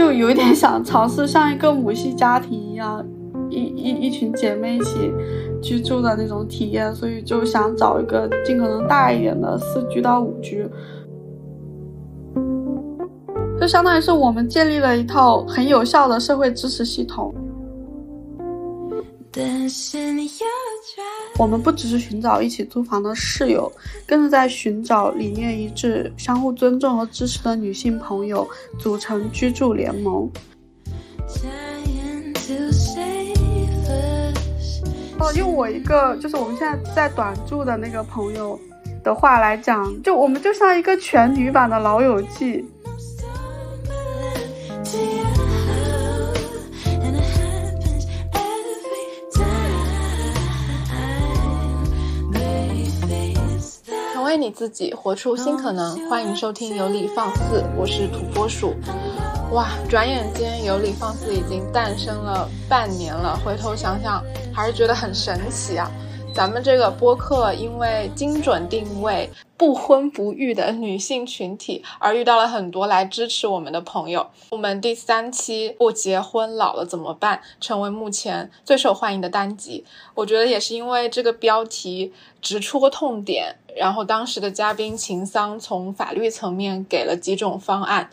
就有一点想尝试像一个母系家庭一样，一一一群姐妹一起居住的那种体验，所以就想找一个尽可能大一点的四居到五居，就相当于是我们建立了一套很有效的社会支持系统。但是你我们不只是寻找一起租房的室友，更是在寻找理念一致、相互尊重和支持的女性朋友，组成居住联盟。哦，用我一个就是我们现在在短住的那个朋友的话来讲，就我们就像一个全女版的《老友记》。为你自己活出新可能，欢迎收听有理放肆，我是土拨鼠。哇，转眼间有理放肆已经诞生了半年了，回头想想还是觉得很神奇啊。咱们这个播客因为精准定位不婚不育的女性群体，而遇到了很多来支持我们的朋友。我们第三期不结婚老了怎么办，成为目前最受欢迎的单集。我觉得也是因为这个标题直戳痛点。然后当时的嘉宾秦桑从法律层面给了几种方案，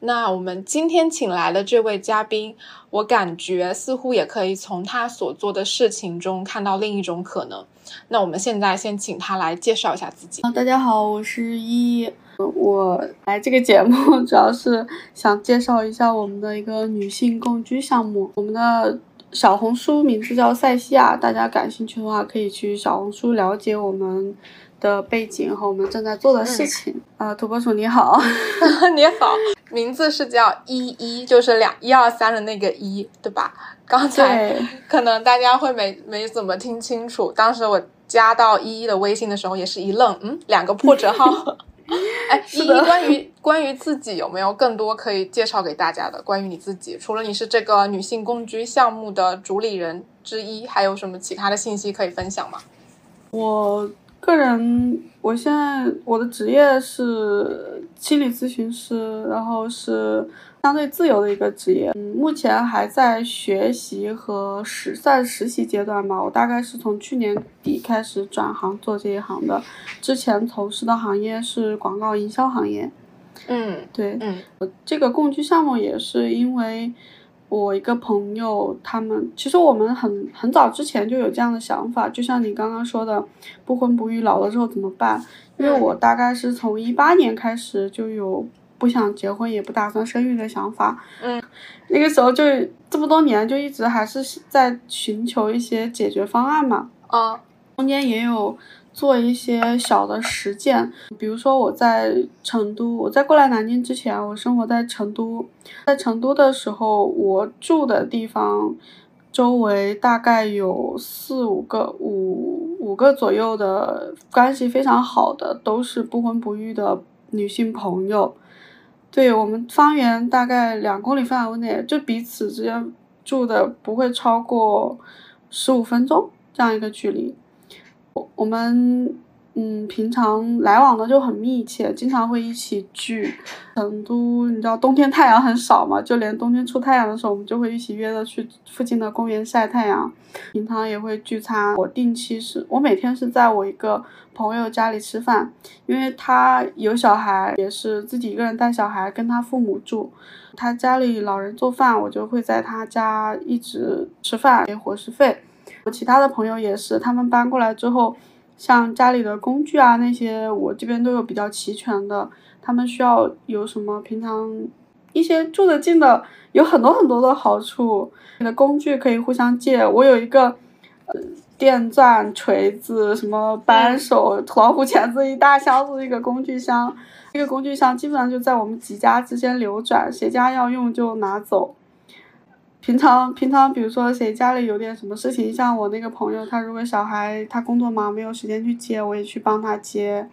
那我们今天请来的这位嘉宾，我感觉似乎也可以从他所做的事情中看到另一种可能。那我们现在先请他来介绍一下自己。大家好，我是依依，我来这个节目 主要是想介绍一下我们的一个女性共居项目。我们的小红书名字叫塞西亚，大家感兴趣的话可以去小红书了解我们。的背景和我们正在做的事情啊，土拨鼠你好，你好，名字是叫一一，就是两一二三的那个一，对吧？刚才 可能大家会没没怎么听清楚，当时我加到一一的微信的时候也是一愣，嗯，两个破折号。哎，依依，关于关于自己有没有更多可以介绍给大家的？关于你自己，除了你是这个女性共居项目的主理人之一，还有什么其他的信息可以分享吗？我。个人，我现在我的职业是心理咨询师，然后是相对自由的一个职业。嗯，目前还在学习和实在实习阶段吧。我大概是从去年底开始转行做这一行的，之前从事的行业是广告营销行业。嗯，对，嗯，这个共居项目也是因为。我一个朋友，他们其实我们很很早之前就有这样的想法，就像你刚刚说的，不婚不育老了之后怎么办？因为我大概是从一八年开始就有不想结婚也不打算生育的想法，嗯，那个时候就这么多年就一直还是在寻求一些解决方案嘛，啊，中间也有。做一些小的实践，比如说我在成都，我在过来南京之前，我生活在成都，在成都的时候，我住的地方周围大概有四五个、五五个左右的关系非常好的，都是不婚不育的女性朋友。对我们方圆大概两公里范围内，就彼此之间住的不会超过十五分钟这样一个距离。我我们嗯，平常来往的就很密切，经常会一起聚。成都，你知道冬天太阳很少嘛，就连冬天出太阳的时候，我们就会一起约着去附近的公园晒太阳。平常也会聚餐。我定期是，我每天是在我一个朋友家里吃饭，因为他有小孩，也是自己一个人带小孩，跟他父母住。他家里老人做饭，我就会在他家一直吃饭给伙食费。我其他的朋友也是，他们搬过来之后，像家里的工具啊那些，我这边都有比较齐全的。他们需要有什么，平常一些住得近的，有很多很多的好处。你的工具可以互相借，我有一个呃电钻、锤子、什么扳手、老虎钳子，一大箱子一个工具箱。这个工具箱基本上就在我们几家之间流转，谁家要用就拿走。平常平常，比如说谁家里有点什么事情，像我那个朋友，他如果小孩他工作忙没有时间去接，我也去帮他接。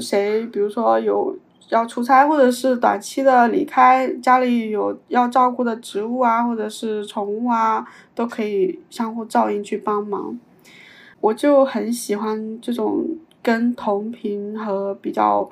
谁比如说有要出差或者是短期的离开，家里有要照顾的植物啊，或者是宠物啊，都可以相互照应去帮忙。我就很喜欢这种跟同频和比较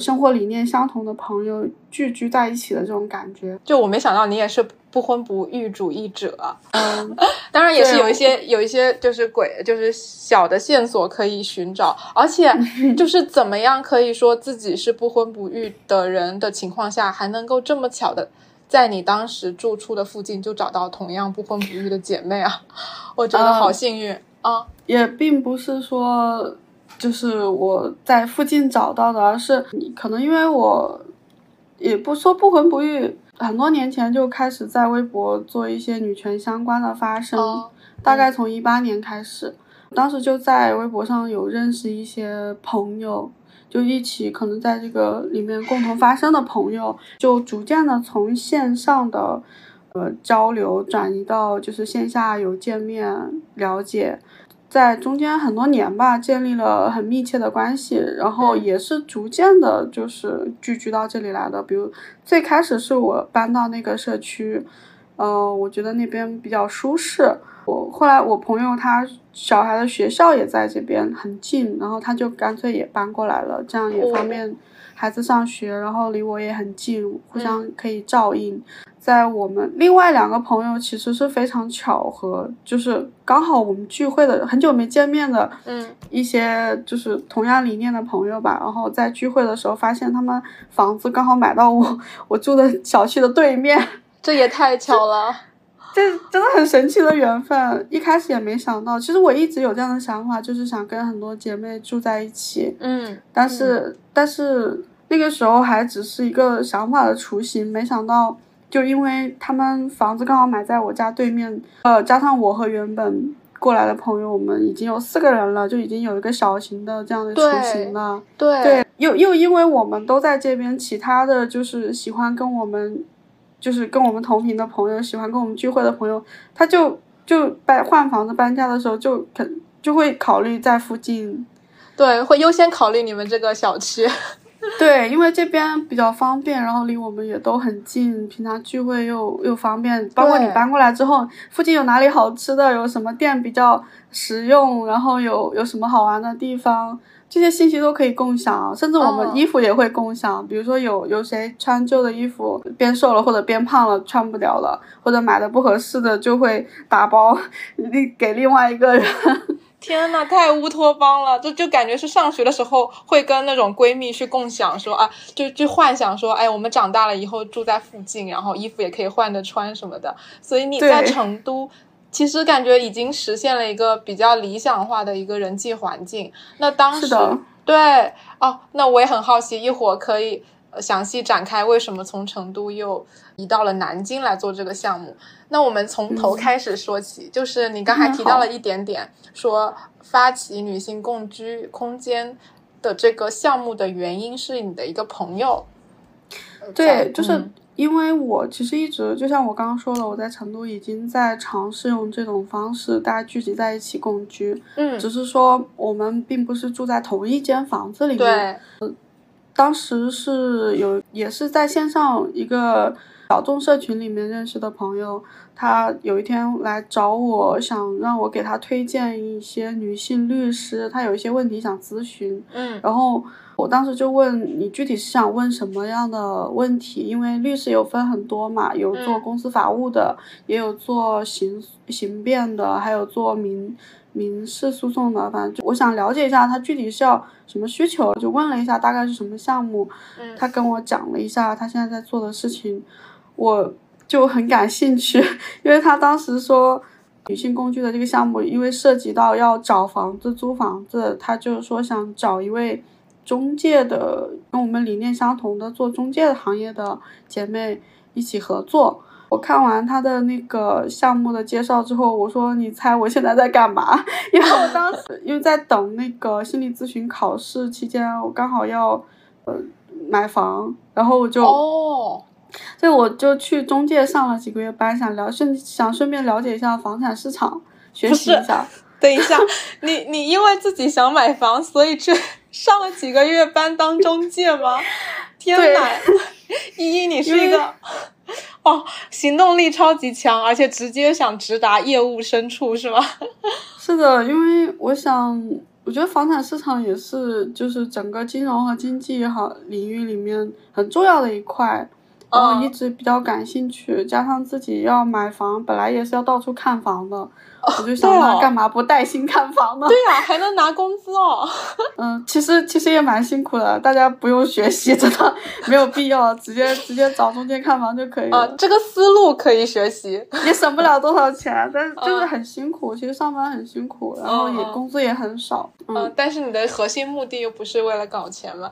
生活理念相同的朋友聚居在一起的这种感觉。就我没想到你也是不婚不育主义者，嗯，当然也是有一些有一些就是鬼就是小的线索可以寻找，而且 就是怎么样可以说自己是不婚不育的人的情况下，还能够这么巧的在你当时住处的附近就找到同样不婚不育的姐妹啊，我觉得好嗯幸运啊！也并不是说就是我在附近找到的，而是你可能因为我也不说不婚不育，很多年前就开始在微博做一些女权相关的发声，哦大概从一八年开始，当时就在微博上有认识一些朋友。就一起可能在这个里面共同发声的朋友，就逐渐的从线上的呃交流转移到就是线下有见面了解，在中间很多年吧，建立了很密切的关系，然后嗯也是逐渐的，就是聚居到这里来的。比如最开始是我搬到那个社区，呃，我觉得那边比较舒适。我后来我朋友他小孩的学校也在这边很近，然后他就干脆也搬过来了，这样也方便孩子上学，然后离我也很近，互相可以照应。在我们另外两个朋友其实是非常巧合，就是刚好我们聚会的很久没见面的嗯一些就是同样理念的朋友吧，然后在聚会的时候发现他们房子刚好买到我我住的小区的对面，这也太巧了。这真的很神奇的缘分。一开始也没想到，其实我一直有这样的想法，就是想跟很多姐妹住在一起，嗯但是、但是那个时候还只是一个想法的雏形，没想到就因为他们房子刚好买在我家对面，呃，加上我和原本过来的朋友，我们已经有四个人了，就已经有一个小型的这样的雏形了。对对，又又因为我们都在这边，其他的就是喜欢跟我们，就是跟我们同频的朋友，喜欢跟我们聚会的朋友，他就就搬换房子搬家的时候就肯就会考虑在附近对，会优先考虑你们这个小区。对，因为这边比较方便，然后离我们也都很近，平常聚会又又方便。包括你搬过来之后，附近有哪里好吃的，有什么店比较实用，然后有有什么好玩的地方，这些信息都可以共享。甚至我们嗯衣服也会共享，比如说有有谁穿旧的衣服变瘦了或者变胖了穿不了了，或者买的不合适的就会打包 另给另外一个人。天呐，太乌托邦了！就就感觉是上学的时候会跟那种闺蜜去共享说啊，就就幻想说，哎，我们长大了以后住在附近，然后衣服也可以换着穿什么的。所以你在成都，其实感觉已经实现了一个比较理想化的一个人际环境。那当时对哦，那我也很好奇，一会儿可以呃详细展开为什么从成都又移到了南京来做这个项目。那我们从头开始说起，就是你刚才提到了一点点，说发起女性共居空间的这个项目的原因是你的一个朋友。对，就是嗯因为我其实一直就像我刚刚说的，我在成都已经在尝试用这种方式，大家聚集在一起共居，嗯，只是说我们并不是住在同一间房子里面。对，当时是有也是在线上一个小众社群里面认识的朋友，他有一天来找我，想让我给他推荐一些女性律师，他有一些问题想咨询。嗯然后我当时就问你具体是想问什么样的问题？因为律师有分很多嘛，有做嗯公司法务的，也有做刑刑辩的，还有做民民事诉讼的。反正就我想了解一下他具体是要什么需求，就问了一下大概是什么项目。嗯他跟我讲了一下他现在在做的事情，我就很感兴趣，因为他当时说。女性工具的这个项目，因为涉及到要找房子、租房子，他就是说想找一位中介的，跟我们理念相同的做中介行业的姐妹一起合作。我看完他的那个项目的介绍之后，我说：“你猜我现在在干嘛？” 因为我当时因为在等那个心理咨询考试期间，我刚好要呃买房，然后我就哦，所以我就去中介上了几个月班，想了顺想顺便了解一下房产市场，学习一下。等一下，你你因为自己想买房，所以去上了几个月班当中介吗？天对哪，依依，你是一个 哦，行动力超级强，而且直接想直达业务深处是吗？是的，因为我想，我觉得房产市场也是，就是整个金融和经济好领域里面很重要的一块。然后一直比较感兴趣，加上自己要买房，本来也是要到处看房的，我就想那干嘛不带薪看房呢？对呀，还能拿工资哦。嗯，其实其实也蛮辛苦的，大家不用学习，真的没有必要，直接直接找中介看房就可以了。这个思路可以学习，也省不了多少钱，但是就是很辛苦。其实上班很辛苦，然后也工资也很少。嗯，但是你的核心目的又不是为了搞钱嘛。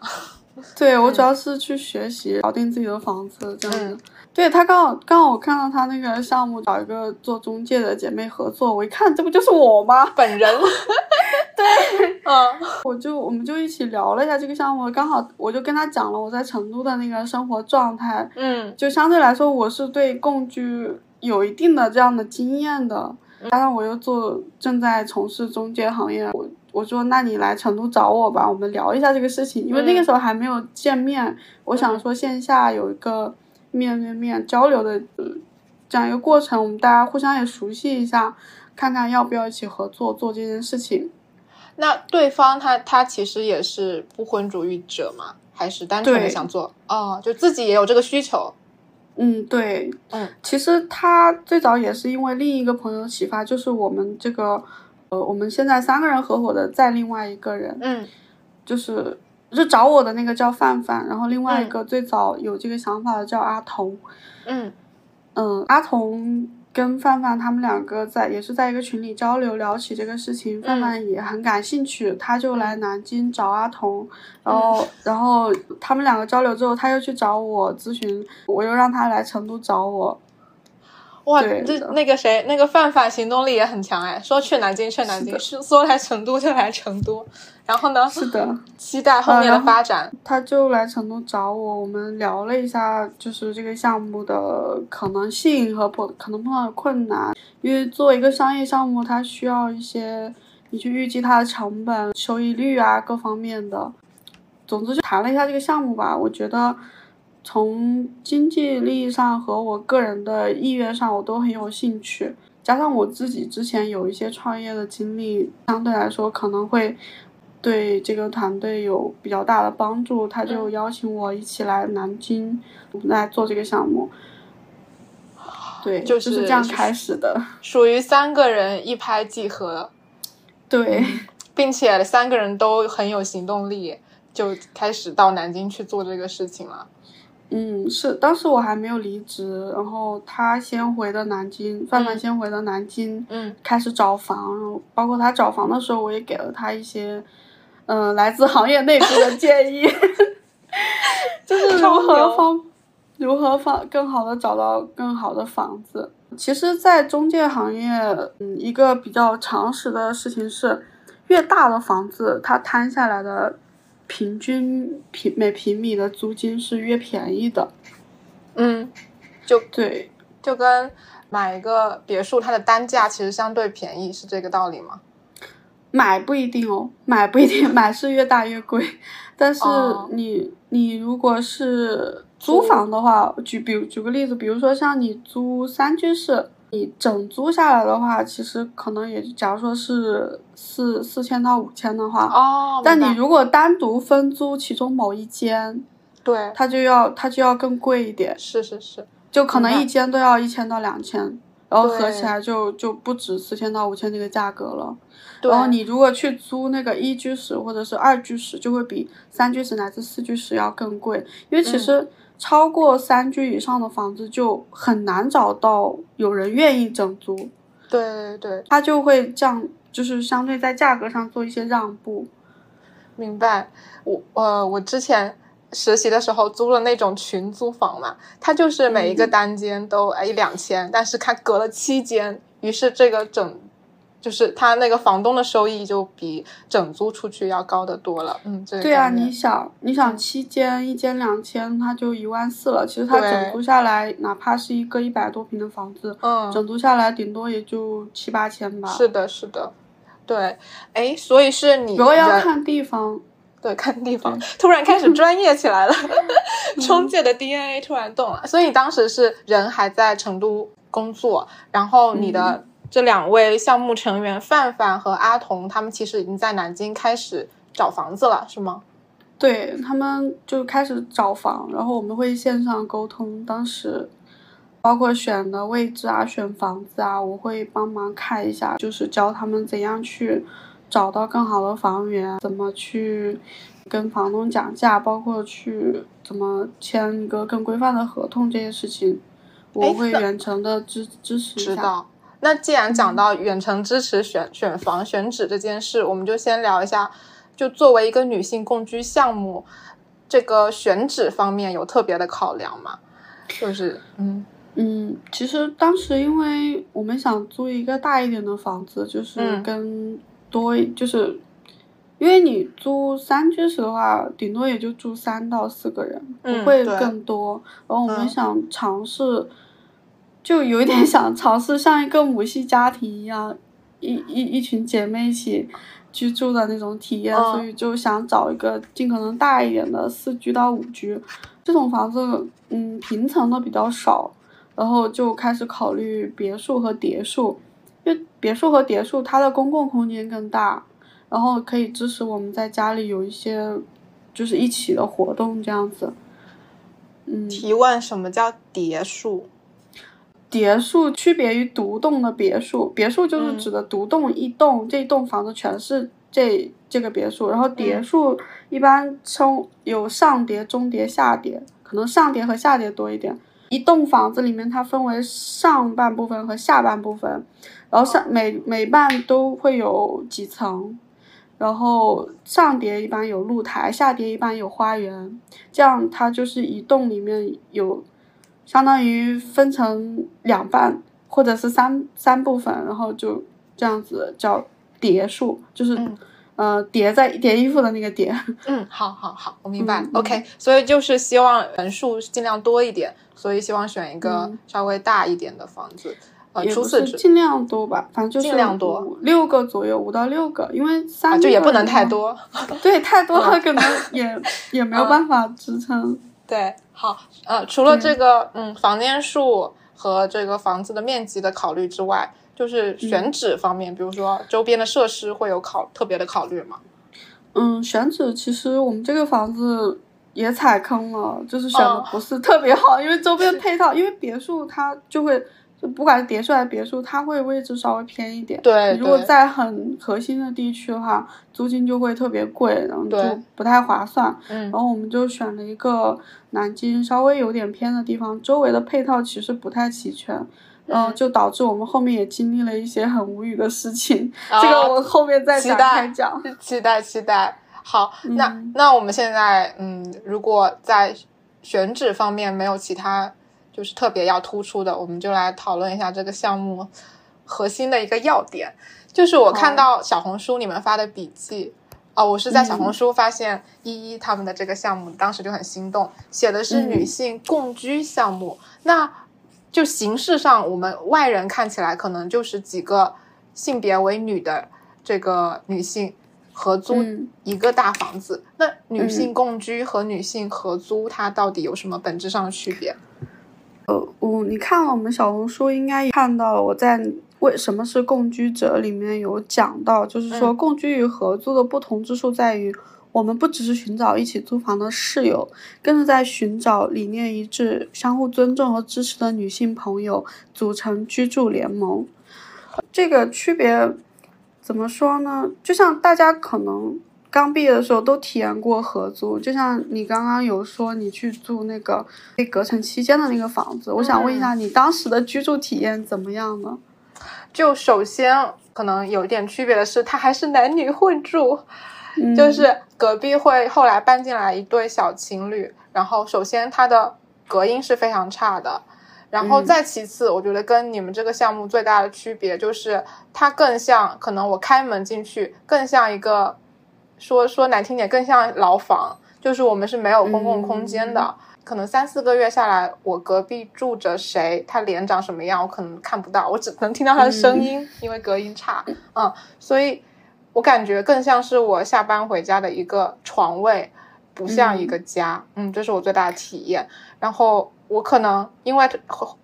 对我主要是去学习搞定自己的房子这样子。对他刚好刚好我看到他那个项目找一个做中介的姐妹合作，我一看这不就是我吗？本人。对，嗯，我就我们就一起聊了一下这个项目，刚好我就跟他讲了我在成都的那个生活状态，嗯，就相对来说我是对共居有一定的这样的经验的，加上我又做正在从事中介行业，我。我说，那你来成都找我吧，我们聊一下这个事情。因为那个时候还没有见面，我想说线下有一个面对面交流的这样一个过程，我们大家互相也熟悉一下，看看要不要一起合作做这件事情。那对方他他其实也是不婚主义者嘛？还是单纯的想做？哦，就自己也有这个需求。嗯，对，嗯，其实他最早也是因为另一个朋友启发，就是我们这个。呃，我们现在三个人合伙的，再另外一个人，嗯，就是就找我的那个叫范范，然后另外一个最早有这个想法的叫阿童，嗯。嗯，阿童跟范范他们两个在也是在一个群里交流聊起这个事情，范范也很感兴趣，他就来南京找阿童，然后然后他们两个交流之后，他又去找我咨询，我又让他来成都找我。哇，这那个谁，那个范范行动力也很强哎，说去南京去南京，说来成都就来成都，然后呢？是的，期待后面的发展。他就来成都找我，我们聊了一下，就是这个项目的可能性和碰可能碰到的困难，因为做一个商业项目，它需要一些你去预计它的成本、收益率啊各方面的。总之就谈了一下这个项目吧，我觉得。从经济利益上和我个人的意愿上，我都很有兴趣。加上我自己之前有一些创业的经历，相对来说可能会对这个团队有比较大的帮助。他就邀请我一起来南京来做这个项目。对，就是这样开始的。属于三个人一拍即合。对，并且三个人都很有行动力，就开始到南京去做这个事情了。嗯，是当时我还没有离职，然后他先回的南京，范范先回的南京，嗯，开始找房，然后包括他找房的时候，我也给了他一些，嗯，来自行业内部的 建议，就是如何方，如何方更好的找到更好的房子。其实，在中介行业，嗯，一个比较常识的事情是，越大的房子，它摊下来的。平均平每平米的租金是越便宜的，嗯，就对，就跟买一个别墅，它的单价其实相对便宜，是这个道理吗？买不一定哦，买不一定，买是越大越贵，但是你你如果是租房的话，举比如举个例子，比如说像你租三居室。你整租下来的话，其实可能也，假如说是四四千到五千的话，哦，但你如果单独分租其中某一间，对，它就要它就要更贵一点，是是是，就可能一间都要一千到两千，然后合起来就就不止四千到五千这个价格了。然后你如果去租那个一居室或者是二居室，就会比三居室乃至四居室要更贵，因为其实。超过三居以上的房子就很难找到有人愿意整租，对对对，他就会降，就是相对在价格上做一些让步。明白，我呃，我之前实习的时候租了那种群租房嘛，它就是每一个单间都一两千，但是它隔了七间，于是这个整。就是他那个房东的收益就比整租出去要高得多了，嗯，对啊，你想，你想七间一间两千，他就一万四了。其实他整租下来，哪怕是一个一百多平的房子，嗯，整租下来顶多也就七八千吧。是的，是的，对，哎，所以是你如果要看地方，对，看地方，突然开始专业起来了，中介的 DNA 突然动了。所以你当时是人还在成都工作，然后你的。这两位项目成员范范和阿童，他们其实已经在南京开始找房子了，是吗？对他们就开始找房，然后我们会线上沟通。当时包括选的位置啊、选房子啊，我会帮忙看一下，就是教他们怎样去找到更好的房源，怎么去跟房东讲价，包括去怎么签一个更规范的合同这些事情，我会远程的支支持一下。那既然讲到远程支持选选房选址这件事，我们就先聊一下。就作为一个女性共居项目，这个选址方面有特别的考量吗？就是，嗯嗯，其实当时因为我们想租一个大一点的房子，就是跟多，就是因为你租三居室的话，顶多也就住三到四个人，不会更多。然后我们想尝试，就有一点想尝试像一个母系家庭一样，一一一群姐妹一起。居住的那种体验，所以就想找一个尽可能大一点的四居到五居，这种房子，嗯，平层的比较少，然后就开始考虑别墅和叠墅，因为别墅和叠墅它的公共空间更大，然后可以支持我们在家里有一些，就是一起的活动这样子。嗯，提问什么叫叠墅？叠墅区别于独栋的别墅，别墅就是指的独栋一栋，这一栋房子全是这这个别墅。然后叠墅一般称有上叠、中叠、下叠，可能上叠和下叠多一点。一栋房子里面它分为上半部分和下半部分，然后上每每半都会有几层，然后上叠一般有露台，下叠一般有花园，这样它就是一栋里面有。相当于分成两半，或者是三三部分，然后就这样子叫叠数，就是，呃，叠在叠衣服的那个叠。嗯，好好好，我明白。OK，所以就是希望人数尽量多一点，所以希望选一个稍微大一点的房子。呃，除此之尽量多吧，反正就是尽量多，五六个左右，五到六个，因为三就也不能太多。对，太多 了可能也 也没有办法支撑。对，好，呃，除了这个，嗯，房间数和这个房子的面积的考虑之外，就是选址方面，比如说周边的设施会有考特别的考虑吗？嗯，选址其实我们这个房子也踩坑了，就是选的不是特别好，因为周边配套，因为别墅它就会。就不管是别墅还是别墅，它会位置稍微偏一点。对，如果在很核心的地区的话，租金就会特别贵，然后就不太划算。嗯。然后我们就选了一个南京稍微有点偏的地方，周围的配套其实不太齐全，然后就导致我们后面也经历了一些很无语的事情。这个我后面再展开讲。期待期待。好，那那我们现在嗯，如果在选址方面没有其他。就是特别要突出的，我们就来讨论一下这个项目核心的一个要点。就是我看到小红书你们发的笔记，哦，我是在小红书发现依依他们的这个项目，当时就很心动，写的是女性共居项目。那就形式上，我们外人看起来可能就是几个性别为女的这个女性合租一个大房子。那女性共居和女性合租，它到底有什么本质上的区别？呃，我你看了我们小红书，应该看到了我在为什么是共居者里面有讲到，就是说共居与合租的不同之处在于，我们不只是寻找一起租房的室友，更是在寻找理念一致、相互尊重和支持的女性朋友，组成居住联盟。这个区别怎么说呢？就像大家可能。刚毕业的时候都体验过合租，就像你刚刚有说你去住那个被隔成期间的那个房子，我想问一下你当时的居住体验怎么样呢？就首先可能有一点区别的是，它还是男女混住，就是隔壁会后来搬进来一对小情侣，然后首先它的隔音是非常差的，然后再其次，我觉得跟你们这个项目最大的区别就是它更像，可能我开门进去更像一个。说说难听点，更像牢房，就是我们是没有公共空间的。可能三四个月下来，我隔壁住着谁，他脸长什么样，我可能看不到，我只能听到他的声音，因为隔音差。嗯，所以我感觉更像是我下班回家的一个床位，不像一个家。嗯，这是我最大的体验。然后我可能因为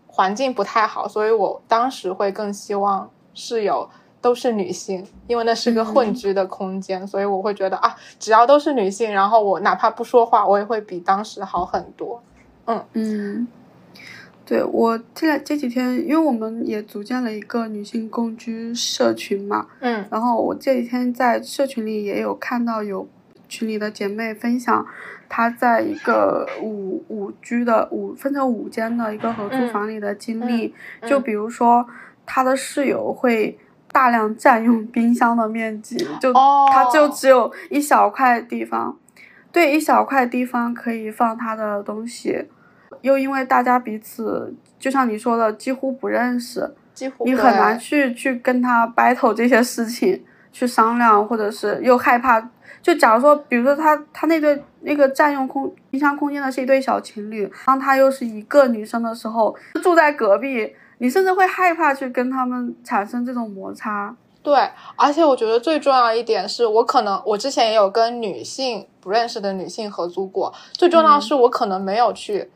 环境不太好，所以我当时会更希望室友都是女性，因为那是个混居的空间，所以我会觉得啊，只要都是女性，然后我哪怕不说话，我也会比当时好很多。嗯嗯，对我这这几天，因为我们也组建了一个女性共居社群嘛，嗯，然后我这几天在社群里也有看到有群里的姐妹分享，她在一个五五居的五分成五间的一个合租房里的经历，就比如说她的室友会。大量占用冰箱的面积，就它就只有一小块地方，对，一小块地方可以放它的东西，又因为大家彼此就像你说的几乎不认识，几乎你很难去去跟他 battle 这些事情，去商量，或者是又害怕，就假如说，比如说他他那对那个占用空冰箱空间的是一对小情侣，当他又是一个女生的时候，住在隔壁。你甚至会害怕去跟他们产生这种摩擦。对，而且我觉得最重要一点是我可能我之前也有跟女性不认识的女性合租过，最重要的是我可能没有去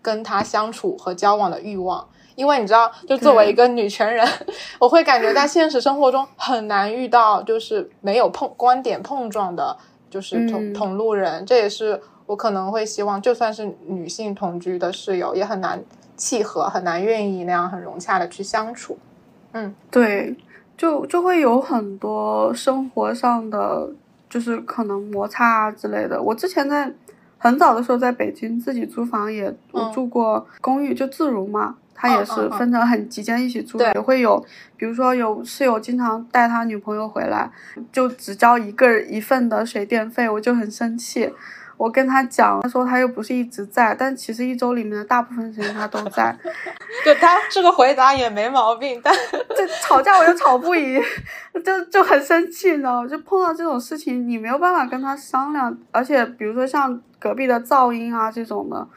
跟她相处和交往的欲望，因为你知道，就作为一个女权人，我会感觉在现实生活中很难遇到就是没有碰观点碰撞的，就是同同路人，这也是我可能会希望，就算是女性同居的室友也很难。契合很难愿意那样很融洽的去相处，嗯，对，就就会有很多生活上的就是可能摩擦啊之类的。我之前在很早的时候在北京自己租房也我住过公寓，就自如嘛，他也是分成很几间一起住，也会有，比如说有室友经常带他女朋友回来，就只交一个一份的水电费，我就很生气。我跟他讲，他说他又不是一直在，但其实一周里面的大部分时间他都在。对他这个回答也没毛病，但 这吵架我又吵不赢，就就很生气你知道吗。就碰到这种事情，你没有办法跟他商量，而且比如说像隔壁的噪音啊这种的，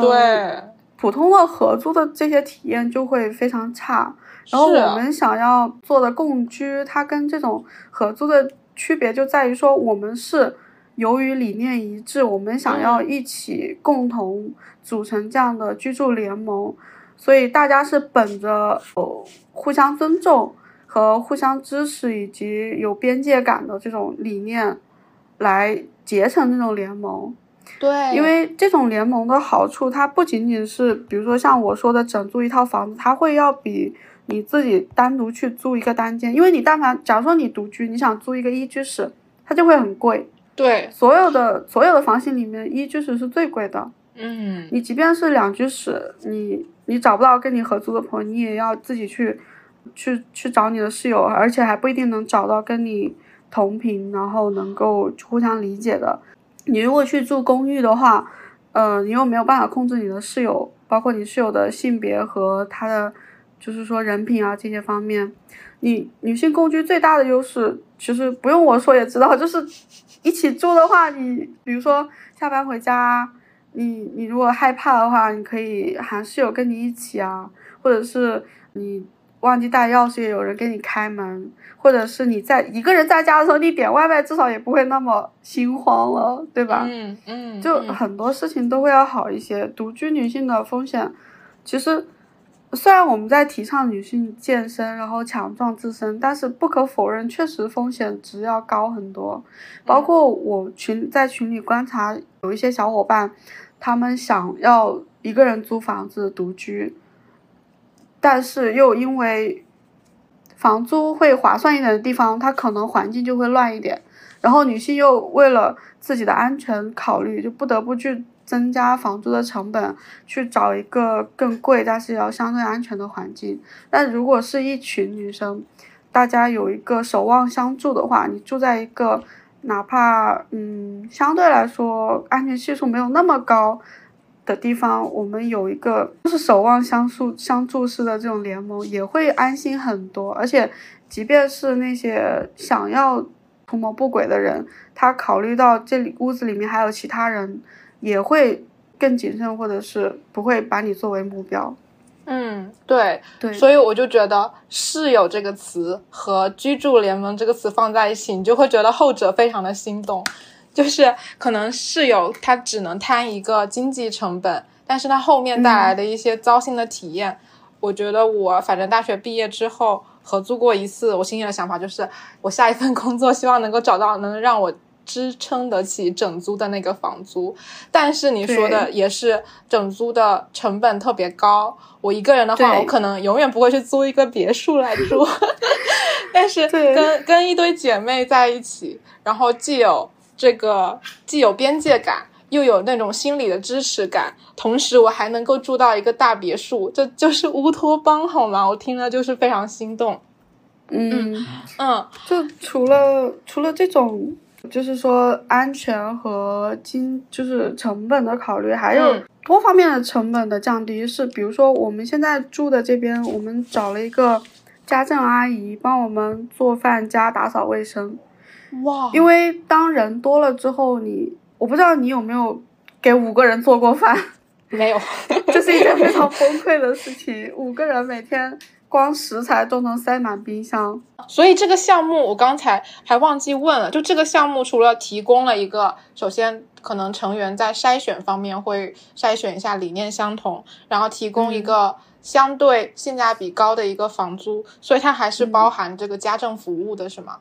对，普通的合租的这些体验就会非常差。然后我们想要做的共居，它跟这种合租的区别就在于说，我们是。由于理念一致，我们想要一起共同组成这样的居住联盟，所以大家是本着互相尊重和互相支持以及有边界感的这种理念来结成这种联盟。对，因为这种联盟的好处，它不仅仅是比如说像我说的整租一套房子，它会要比你自己单独去租一个单间，因为你但凡假如说你独居，你想租一个一居室，它就会很贵。对，所有的所有的房型里面，一居室是最贵的。嗯，你即便是两居室，你你找不到跟你合租的朋友，你也要自己去去去找你的室友，而且还不一定能找到跟你同频，然后能够互相理解的。你如果去住公寓的话，呃，你又没有办法控制你的室友，包括你室友的性别和他的就是说人品啊这些方面。你女性共居最大的优势，其实不用我说也知道，就是一起住的话，你比如说下班回家，你你如果害怕的话，你可以喊室友跟你一起啊，或者是你忘记带钥匙，也有人给你开门，或者是你在一个人在家的时候，你点外卖至少也不会那么心慌了，对吧？嗯嗯，就很多事情都会要好一些。独居女性的风险，其实。虽然我们在提倡女性健身，然后强壮自身，但是不可否认，确实风险值要高很多。包括我群在群里观察，有一些小伙伴，他们想要一个人租房子独居，但是又因为房租会划算一点的地方，它可能环境就会乱一点。然后女性又为了自己的安全考虑，就不得不去。增加房租的成本，去找一个更贵但是要相对安全的环境。但如果是一群女生，大家有一个守望相助的话，你住在一个哪怕嗯相对来说安全系数没有那么高的地方，我们有一个就是守望相助相助式的这种联盟，也会安心很多。而且，即便是那些想要图谋不轨的人，他考虑到这里屋子里面还有其他人。也会更谨慎，或者是不会把你作为目标。嗯，对对，所以我就觉得“室友”这个词和“居住联盟”这个词放在一起，你就会觉得后者非常的心动。就是可能室友他只能摊一个经济成本，但是他后面带来的一些糟心的体验，我觉得我反正大学毕业之后，合租过一次，我心里的想法就是，我下一份工作希望能够找到能让我支撑得起整租的那个房租。但是你说的也是，整租的成本特别高。我一个人的话，我可能永远不会去租一个别墅来住。但是跟跟一堆姐妹在一起，然后既有这个既有边界感。又有那种心理的支持感，同时我还能够住到一个大别墅，这就是乌托邦，好吗？我听了就是非常心动。嗯嗯，就除了除了这种，就是说安全和经，就是成本的考虑，还有多方面的成本的降低。是比如说我们现在住的这边，我们找了一个家政阿姨帮我们做饭加打扫卫生。哇！因为当人多了之后，你。我不知道你有没有给五个人做过饭？没有，这是一件非常崩溃的事情。五个人每天光食材都能塞满冰箱，所以这个项目我刚才还忘记问了。就这个项目除了提供了一个，首先可能成员在筛选方面会筛选一下理念相同，然后提供一个相对性价比高的一个房租，所以它还是包含这个家政服务的，是吗？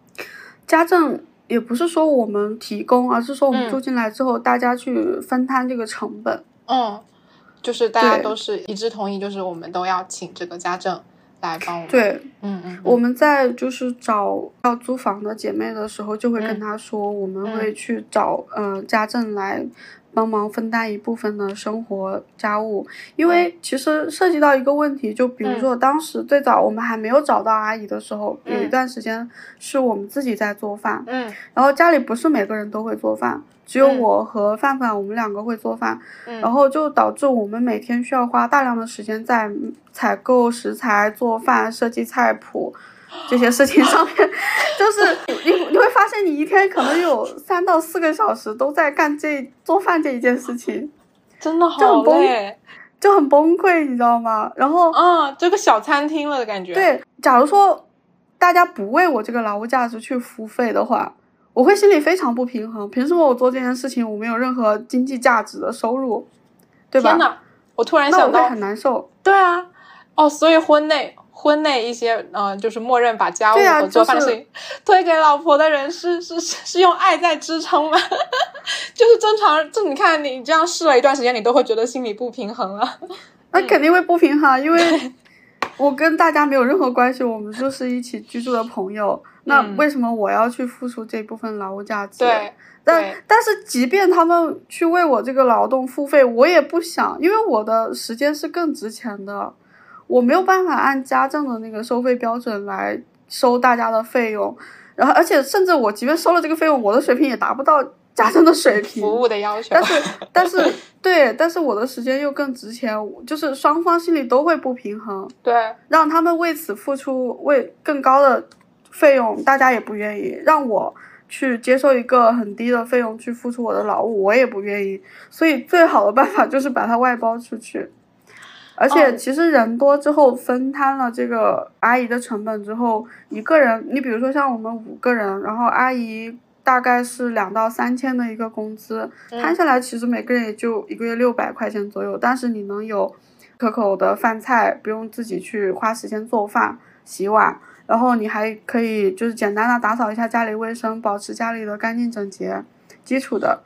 家政。也不是说我们提供，而是说我们住进来之后，大家去分摊这个成本。嗯，就是大家都是一致同意，就是我们都要请这个家政来帮我们。对，嗯嗯。我们在就是找要租房的姐妹的时候，就会跟她说，我们会去找呃家政来。帮忙分担一部分的生活家务，因为其实涉及到一个问题，就比如说当时最早我们还没有找到阿姨的时候，有一段时间是我们自己在做饭，嗯，然后家里不是每个人都会做饭，只有我和范范我们两个会做饭，然后就导致我们每天需要花大量的时间在采购食材、做饭、设计菜谱。这些事情上面，就是你你会发现，你一天可能有三到四个小时都在干这做饭这一件事情，真的好累，就很崩溃，你知道吗？然后，啊，这个小餐厅了的感觉。对，假如说大家不为我这个劳务价值去付费的话，我会心里非常不平衡。凭什么我做这件事情我没有任何经济价值的收入，对吧？天呐，我突然想到，很难受。对啊，哦，所以婚内。婚内一些，嗯，就是默认把家务和做饭的事情推给老婆的人，是是是用爱在支撑吗？就是正常，就你看你这样试了一段时间，你都会觉得心里不平衡了。那肯定会不平衡，因为 我跟大家没有任何关系，我们就是一起居住的朋友。那为什么我要去付出这部分劳务价值？对，但但是即便他们去为我这个劳动付费，我也不想，因为我的时间是更值钱的。我没有办法按家政的那个收费标准来收大家的费用，然后而且甚至我即便收了这个费用，我的水平也达不到家政的水平。服务的要求。但是但是对，但是我的时间又更值钱，就是双方心里都会不平衡。对，让他们为此付出为更高的费用，大家也不愿意；让我去接受一个很低的费用去付出我的劳务，我也不愿意。所以最好的办法就是把它外包出去。而且其实人多之后分摊了这个阿姨的成本之后，一个人，你比如说像我们五个人，然后阿姨大概是两到三千的一个工资，摊下来其实每个人也就一个月六百块钱左右。但是你能有可口的饭菜，不用自己去花时间做饭、洗碗，然后你还可以就是简单的打扫一下家里卫生，保持家里的干净整洁，基础的。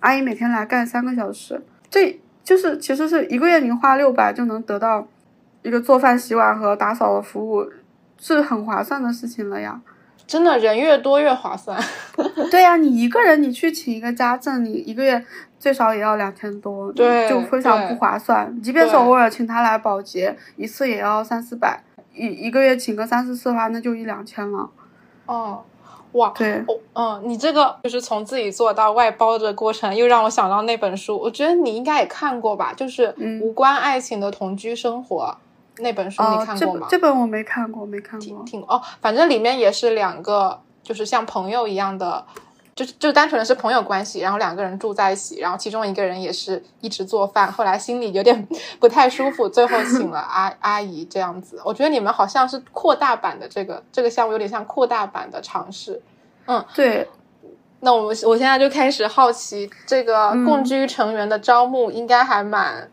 阿姨每天来干三个小时，这。就是其实是一个月你花六百就能得到一个做饭、洗碗和打扫的服务，是很划算的事情了呀。真的，人越多越划算。对呀，你一个人你去请一个家政，你一个月最少也要两千多，对，就非常不划算。即便是偶尔请他来保洁，一次也要三四百，一一个月请个三四次的话，那就一两千了。哦。哇，对，嗯，你这个就是从自己做到外包的过程，又让我想到那本书，我觉得你应该也看过吧，就是《无关爱情的同居生活》那本书，你看过吗？这本我没看过，没看过。挺哦，反正里面也是两个，就是像朋友一样的。就就单纯的是朋友关系，然后两个人住在一起，然后其中一个人也是一直做饭，后来心里有点 不太舒服，最后请了阿 阿姨这样子。我觉得你们好像是扩大版的这个这个项目，有点像扩大版的尝试。嗯，对。那我们我现在就开始好奇，这个共居成员的招募应该还蛮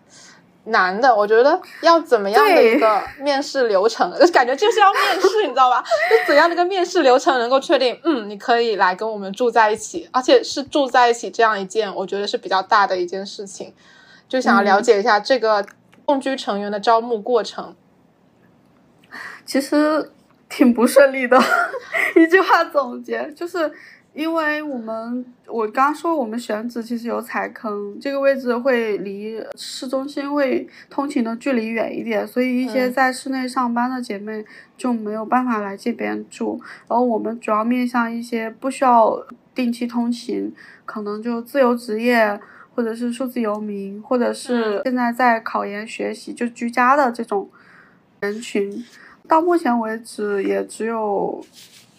难的。我觉得要怎么样的一个面试流程，就 感觉就是要面试，你知道吧？就怎样的一个面试流程能够确定，嗯，你可以来跟我们住在一起，而且是住在一起这样一件，我觉得是比较大的一件事情。就想要了解一下这个共居成员的招募过程。其实挺不顺利的，一句话总结就是。因为我们我刚说我们选址其实有踩坑，这个位置会离市中心会通勤的距离远一点，所以一些在室内上班的姐妹就没有办法来这边住。然后我们主要面向一些不需要定期通勤，可能就自由职业或者是数字游民，或者是现在在考研学习就居家的这种人群。到目前为止也只有。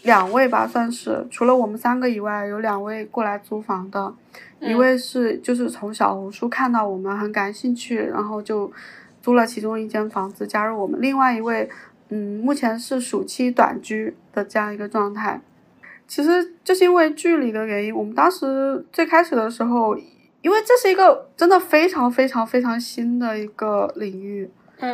两位吧，算是除了我们三个以外，有两位过来租房的，一位是就是从小红书看到我们很感兴趣，然后就租了其中一间房子加入我们。另外一位，嗯，目前是暑期短居的这样一个状态。其实就是因为距离的原因，我们当时最开始的时候，因为这是一个真的非常非常非常新的一个领域。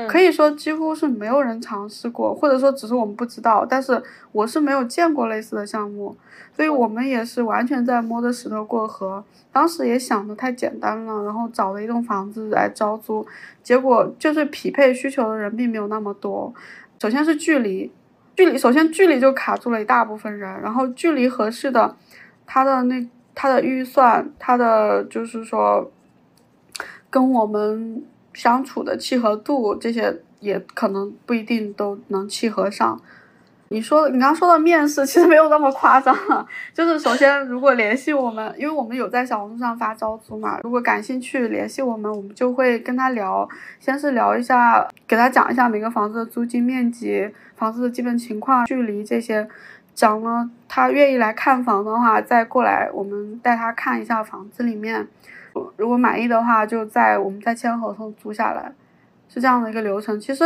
可以说几乎是没有人尝试过，或者说只是我们不知道。但是我是没有见过类似的项目，所以我们也是完全在摸着石头过河。当时也想的太简单了，然后找了一栋房子来招租，结果就是匹配需求的人并没有那么多。首先是距离，距离首先距离就卡住了一大部分人，然后距离合适的，他的那他的预算，他的就是说跟我们。相处的契合度，这些也可能不一定都能契合上。你说你刚刚说的面试，其实没有那么夸张。就是首先，如果联系我们，因为我们有在小红书上发招租嘛，如果感兴趣联系我们，我们就会跟他聊，先是聊一下，给他讲一下每个房子的租金面积、房子的基本情况、距离这些。讲了他愿意来看房的话，再过来我们带他看一下房子里面。如果满意的话，就在我们再签合同租下来，是这样的一个流程。其实，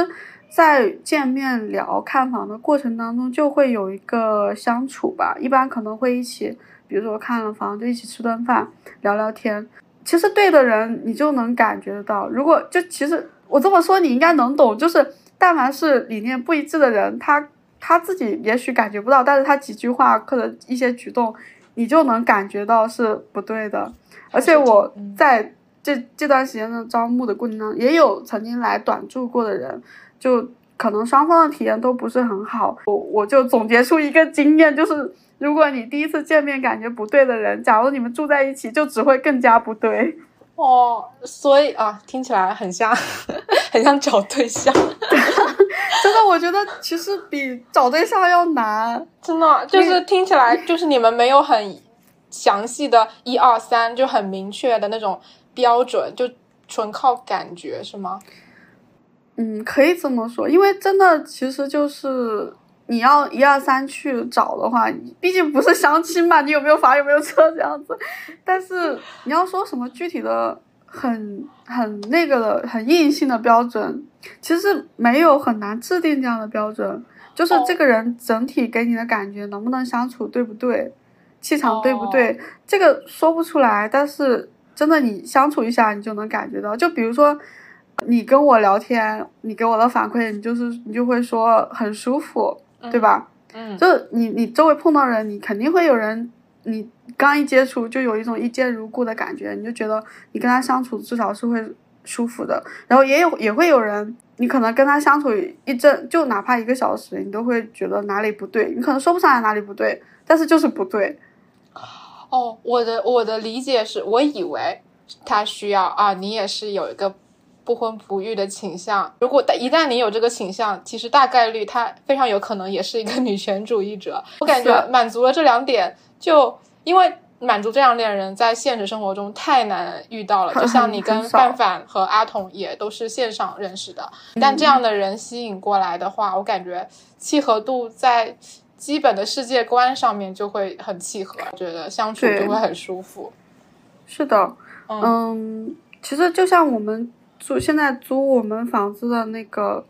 在见面聊看房的过程当中，就会有一个相处吧。一般可能会一起，比如说看了房就一起吃顿饭，聊聊天。其实对的人，你就能感觉得到。如果就其实我这么说，你应该能懂。就是但凡是理念不一致的人，他他自己也许感觉不到，但是他几句话或者一些举动，你就能感觉到是不对的。而且我在这这段时间的招募的过程当中，也有曾经来短住过的人，就可能双方的体验都不是很好。我我就总结出一个经验，就是如果你第一次见面感觉不对的人，假如你们住在一起，就只会更加不对。哦，所以啊，听起来很像，很像找对象。真的，我觉得其实比找对象要难。真的，就是听起来就是你们没有很。详细的一二三就很明确的那种标准，就纯靠感觉是吗？嗯，可以这么说，因为真的其实就是你要一二三去找的话，毕竟不是相亲嘛，你有没有房有没有车这样子。但是你要说什么具体的很很那个的很硬性的标准，其实没有很难制定这样的标准，就是这个人整体给你的感觉能不能相处，对不对？气场对不对？这个说不出来，但是真的你相处一下，你就能感觉到。就比如说，你跟我聊天，你给我的反馈，你就是你就会说很舒服，对吧？嗯，就是你你周围碰到人，你肯定会有人，你刚一接触就有一种一见如故的感觉，你就觉得你跟他相处至少是会舒服的。然后也有也会有人，你可能跟他相处一阵，就哪怕一个小时，你都会觉得哪里不对，你可能说不上来哪里不对，但是就是不对。哦，我的我的理解是，我以为他需要啊，你也是有一个不婚不育的倾向。如果一旦你有这个倾向，其实大概率他非常有可能也是一个 女权主义者。我感觉满足了这两点，就因为满足这样恋人在现实生活中太难遇到了。就像你跟范范和阿童也都是线上认识的，但这样的人吸引过来的话，我感觉契合度在。基本的世界观上面就会很契合，觉得相处就会很舒服。是的，嗯，其实就像我们租现在租我们房子的那个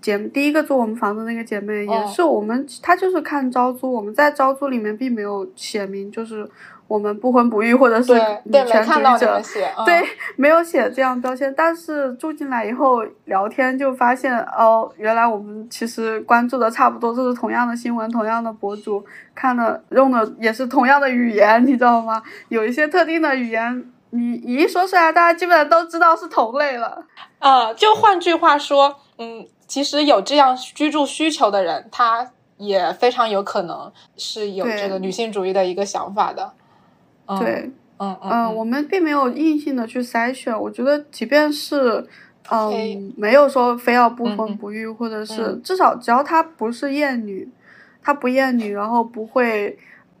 姐第一个租我们房子那个姐妹，也是我们，她就是看招租，我们在招租里面并没有写明就是我们不婚不育或者是女权主义者，对，没有写这样标签。但是住进来以后聊天就发现，哦，原来我们其实关注的差不多，都是同样的新闻，同样的博主看的用的也是同样的语言，你知道吗？有一些特定的语言。你一说出来，大家基本上都知道是同类了。呃，就换句话说，嗯，其实有这样居住需求的人，他也非常有可能是有这个女性主义的一个想法的。对，嗯嗯，我们并没有硬性的去筛选。我觉得，即便是，嗯，没有说非要不婚不育，或者是至少只要他不是厌女，他不厌女，然后不会。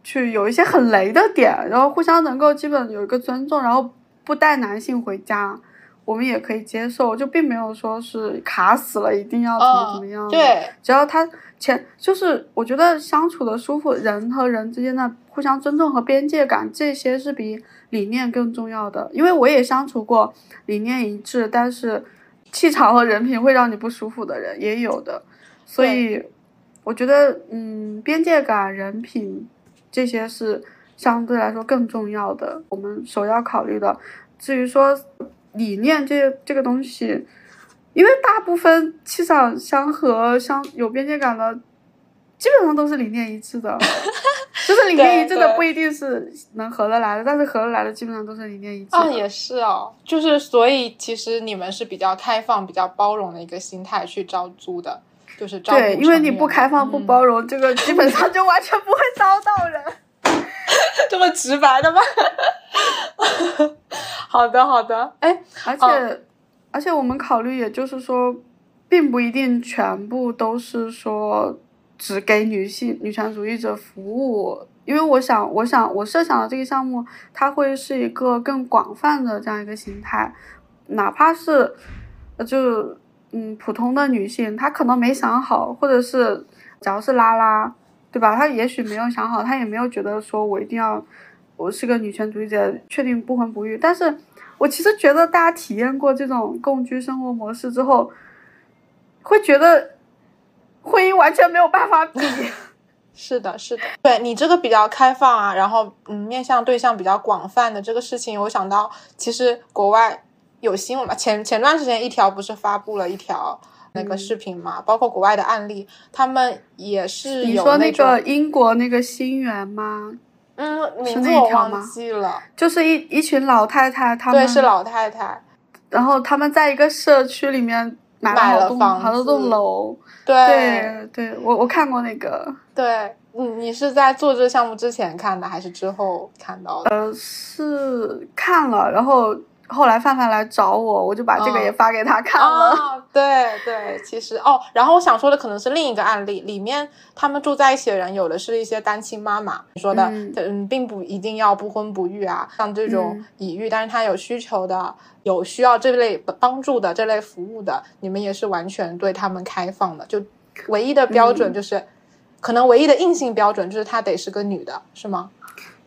去有一些很雷的点，然后互相能够基本有一个尊重，然后不带男性回家，我们也可以接受，就并没有说是卡死了，一定要怎么怎么样。对，只要他前就是我觉得相处的舒服，人和人之间的互相尊重和边界感，这些是比理念更重要的。因为我也相处过理念一致，但是气场和人品会让你不舒服的人也有的，所以我觉得嗯，边界感、人品。这些是相对来说更重要的，我们首要考虑的。至于说理念这这个东西，因为大部分气场相合、相有边界感的，基本上都是理念一致的。就是理念一致的不一定是能合得来的，但是合得来的基本上都是理念一致。啊，也是哦，就是所以其实你们是比较开放、比较包容的一个心态去招租的。就是招对，因为你不开放不包容，这个基本上就完全不会招到人。这么直白的吗？好的，好的。哎，而且而且我们考虑，也就是说，并不一定全部都是说只给女性女权主义者服务，因为我想，我想我设想的这个项目，它会是一个更广泛的这样一个形态，哪怕是就。嗯，普通的女性，她可能没想好，或者是，只要是拉拉，对吧？他也许没有想好，他也没有觉得说我一定要，我是个女权主义者，确定不婚不育。但是，我其实觉得大家体验过这种共居生活模式之后，会觉得婚姻完全没有办法比。是的，是的，对你这个比较开放啊，然后嗯，面向对象比较广泛的这个事情，我想到其实国外。有新闻嘛？前前段时间一条不是发布了一条那个视频嘛？包括国外的案例，他们也是有你说那个英国那个新源吗？嗯，名字我忘记了。就是一一群老太太，他们对是老太太，然后他们在一个社区里面买了房好多栋楼。对对，我我看过那个。对，你你是在做这个项目之前看的，还是之后看到的？呃，是看了，然后。后来范范来找我，我就把这个也发给他看了。对对，其实哦，然后我想说的可能是另一个案例，里面他们住在一起的人有的是一些单亲妈妈，你说的嗯，并不一定要不婚不育啊，像这种已育，但是他有需求的，有需要这类帮助的这类服务的，你们也是完全对他们开放的，就唯一的标准就是，可能唯一的硬性标准就是她得是个女的，是吗？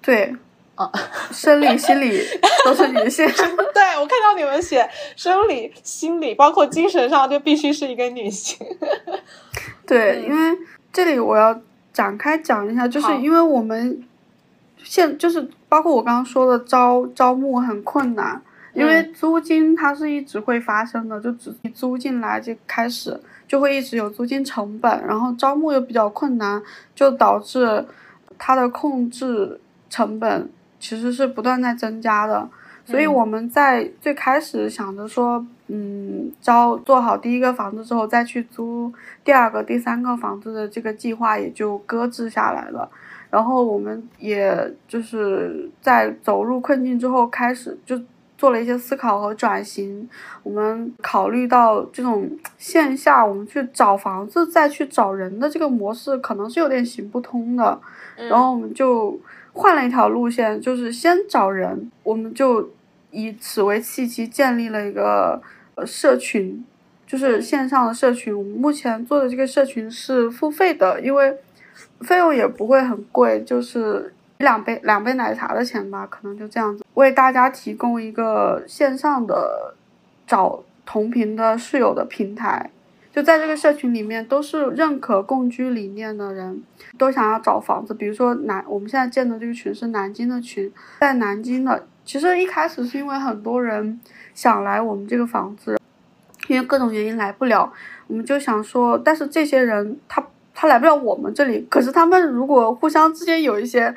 对。啊，生理、心理都是女性。对我看到你们写生理、心理，包括精神上，就必须是一个女性。对，因为这里我要展开讲一下，就是因为我们现就是包括我刚刚说的招招募很困难，因为租金它是一直会发生的，就只租进来就开始就会一直有租金成本，然后招募又比较困难，就导致它的控制成本。其实是不断在增加的，所以我们在最开始想着说，嗯，招做好第一个房子之后再去租第二个、第三个房子的这个计划也就搁置下来了。然后我们也就是在走入困境之后，开始就做了一些思考和转型。我们考虑到这种线下我们去找房子再去找人的这个模式可能是有点行不通的，然后我们就。换了一条路线，就是先找人，我们就以此为契机建立了一个呃社群，就是线上的社群。我们目前做的这个社群是付费的，因为费用也不会很贵，就是两杯两杯奶茶的钱吧，可能就这样子，为大家提供一个线上的找同频的室友的平台。就在这个社群里面，都是认可共居理念的人，都想要找房子。比如说南，我们现在建的这个群是南京的群，在南京的。其实一开始是因为很多人想来我们这个房子，因为各种原因来不了，我们就想说，但是这些人他他来不了我们这里，可是他们如果互相之间有一些。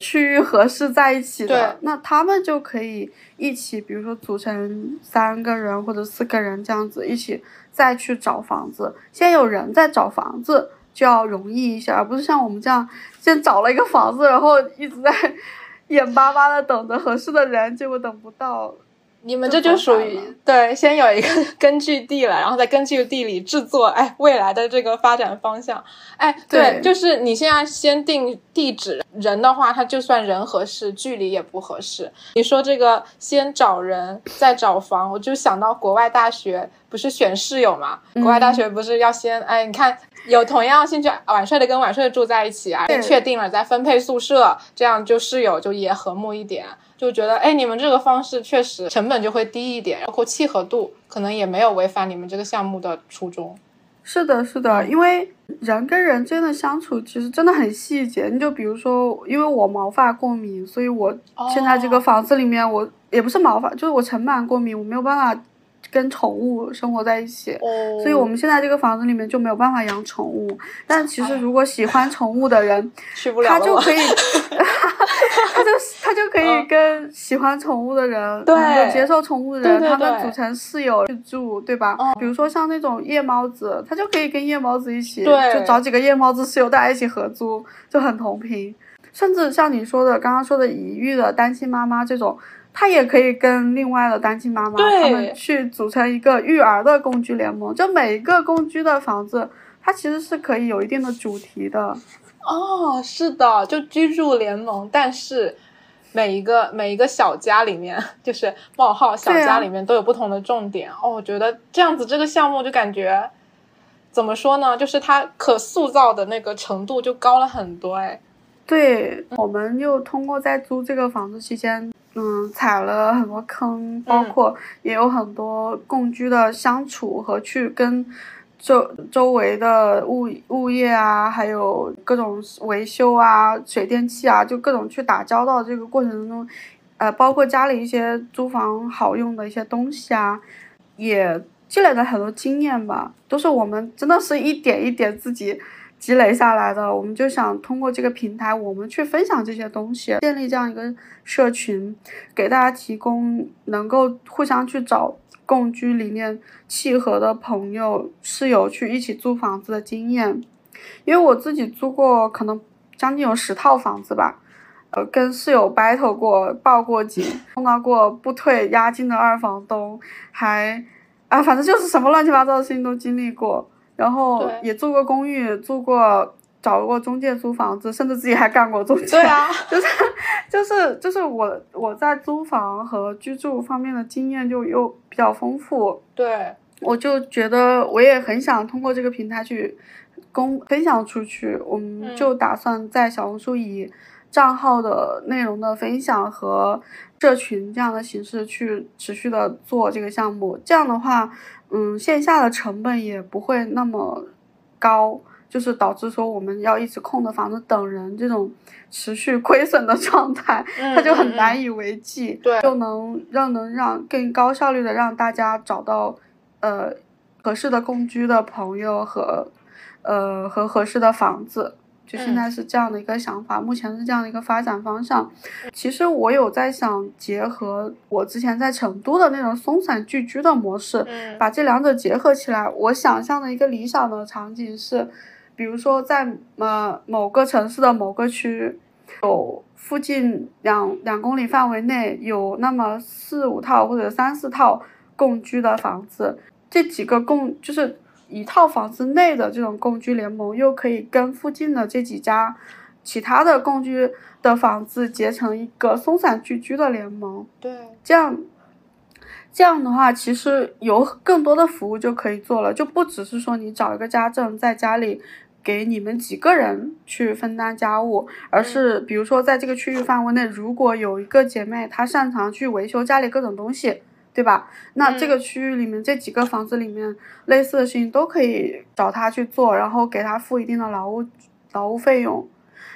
区域合适在一起的，那他们就可以一起，比如说组成三个人或者四个人这样子一起再去找房子。先有人在找房子就要容易一些，而不是像我们这样先找了一个房子，然后一直在 眼巴巴的等着合适的人，结果等不到。你们这就属于对，先有一个根据地了，然后再根据地里制作，哎，未来的这个发展方向，哎，对，就是你现在先定地址，人的话，他就算人合适，距离也不合适。你说这个先找人再找房，我就想到国外大学不是选室友嘛？国外大学不是要先，哎，你看有同样兴趣晚睡的跟晚睡的住在一起啊，确定了再分配宿舍，这样就室友就也和睦一点。就觉得，哎，你们这个方式确实成本就会低一点，包括契合度可能也没有违反你们这个项目的初衷。是的，是的，因为人跟人之间的相处其实真的很细节。你就比如说，因为我毛发过敏，所以我现在这个房子里面，我也不是毛发，就是我尘螨过敏，我没有办法。跟宠物生活在一起，所以我们现在这个房子里面就没有办法养宠物。但其实如果喜欢宠物的人，他就可以，他 就可以跟喜欢宠物的人，对，接受宠物的人，他们组成室友去住，对吧？比如说像那种夜猫子，他就可以跟夜猫子一起，就找几个夜猫子室友大家一起合租，就很同频。甚至像你说的刚刚说的已育的单亲妈妈这种。他也可以跟另外的单亲妈妈他们去组成一个育儿的共居联盟，就每一个共居的房子，它其实是可以有一定的主题的。哦，是的，就居住联盟，但是每一个每一个小家里面，就是冒号小家里面都有不同的重点。哦，我觉得这样子这个项目就感觉怎么说呢？就是它可塑造的那个程度就高了很多。哎，对，我们又通过在租这个房子期间。嗯，踩了很多坑，包括也有很多共居的相处和去跟周周围的物物业啊，还有各种维修啊、水电气啊，就各种去打交道这个过程中，呃，包括家里一些租房好用的一些东西啊，也积累了很多经验吧，都是我们真的是一点一点自己。积累下来的，我们就想通过这个平台，我们去分享这些东西，建立这样一个社群，给大家提供能够互相去找共居理念契合的朋友、室友去一起租房子的经验。因为我自己租过，可能将近有十套房子吧，呃，跟室友 battle 过、报过警，碰到过不退押金的二房东，还啊，反正就是什么乱七八糟的事情都经历过。然后也住过公寓，住过找过中介租房子，甚至自己还干过中介。对啊，就是就是就是我我在租房和居住方面的经验就又比较丰富。对，我就觉得我也很想通过这个平台去公分享出去。我们就打算在小红书以账号的内容的分享和社群这样的形式去持续的做这个项目。这样的话。嗯，线下的成本也不会那么高，就是导致说我们要一直空着房子等人这种持续亏损的状态，它就很难以为继。对，就能让能让更高效率的让大家找到呃合适的共居的朋友和呃和合适的房子。就现在是这样的一个想法，目前是这样的一个发展方向。其实我有在想结合我之前在成都的那种松散聚居的模式，把这两者结合起来。我想象的一个理想的场景是，比如说在呃某个城市的某个区，有附近两两公里范围内有那么四五套或者三四套共居的房子，这几个共就是。一套房子内的这种共居联盟，又可以跟附近的这几家其他的共居的房子结成一个松散聚居的联盟。对，这样这样的话，其实有更多的服务就可以做了，就不只是说你找一个家政在家里给你们几个人去分担家务，而是比如说在这个区域范围内，如果有一个姐妹她擅长去维修家里各种东西。对吧？那这个区域里面这几个房子里面类似的事情都可以找她去做，然后给她付一定的劳务劳务费用。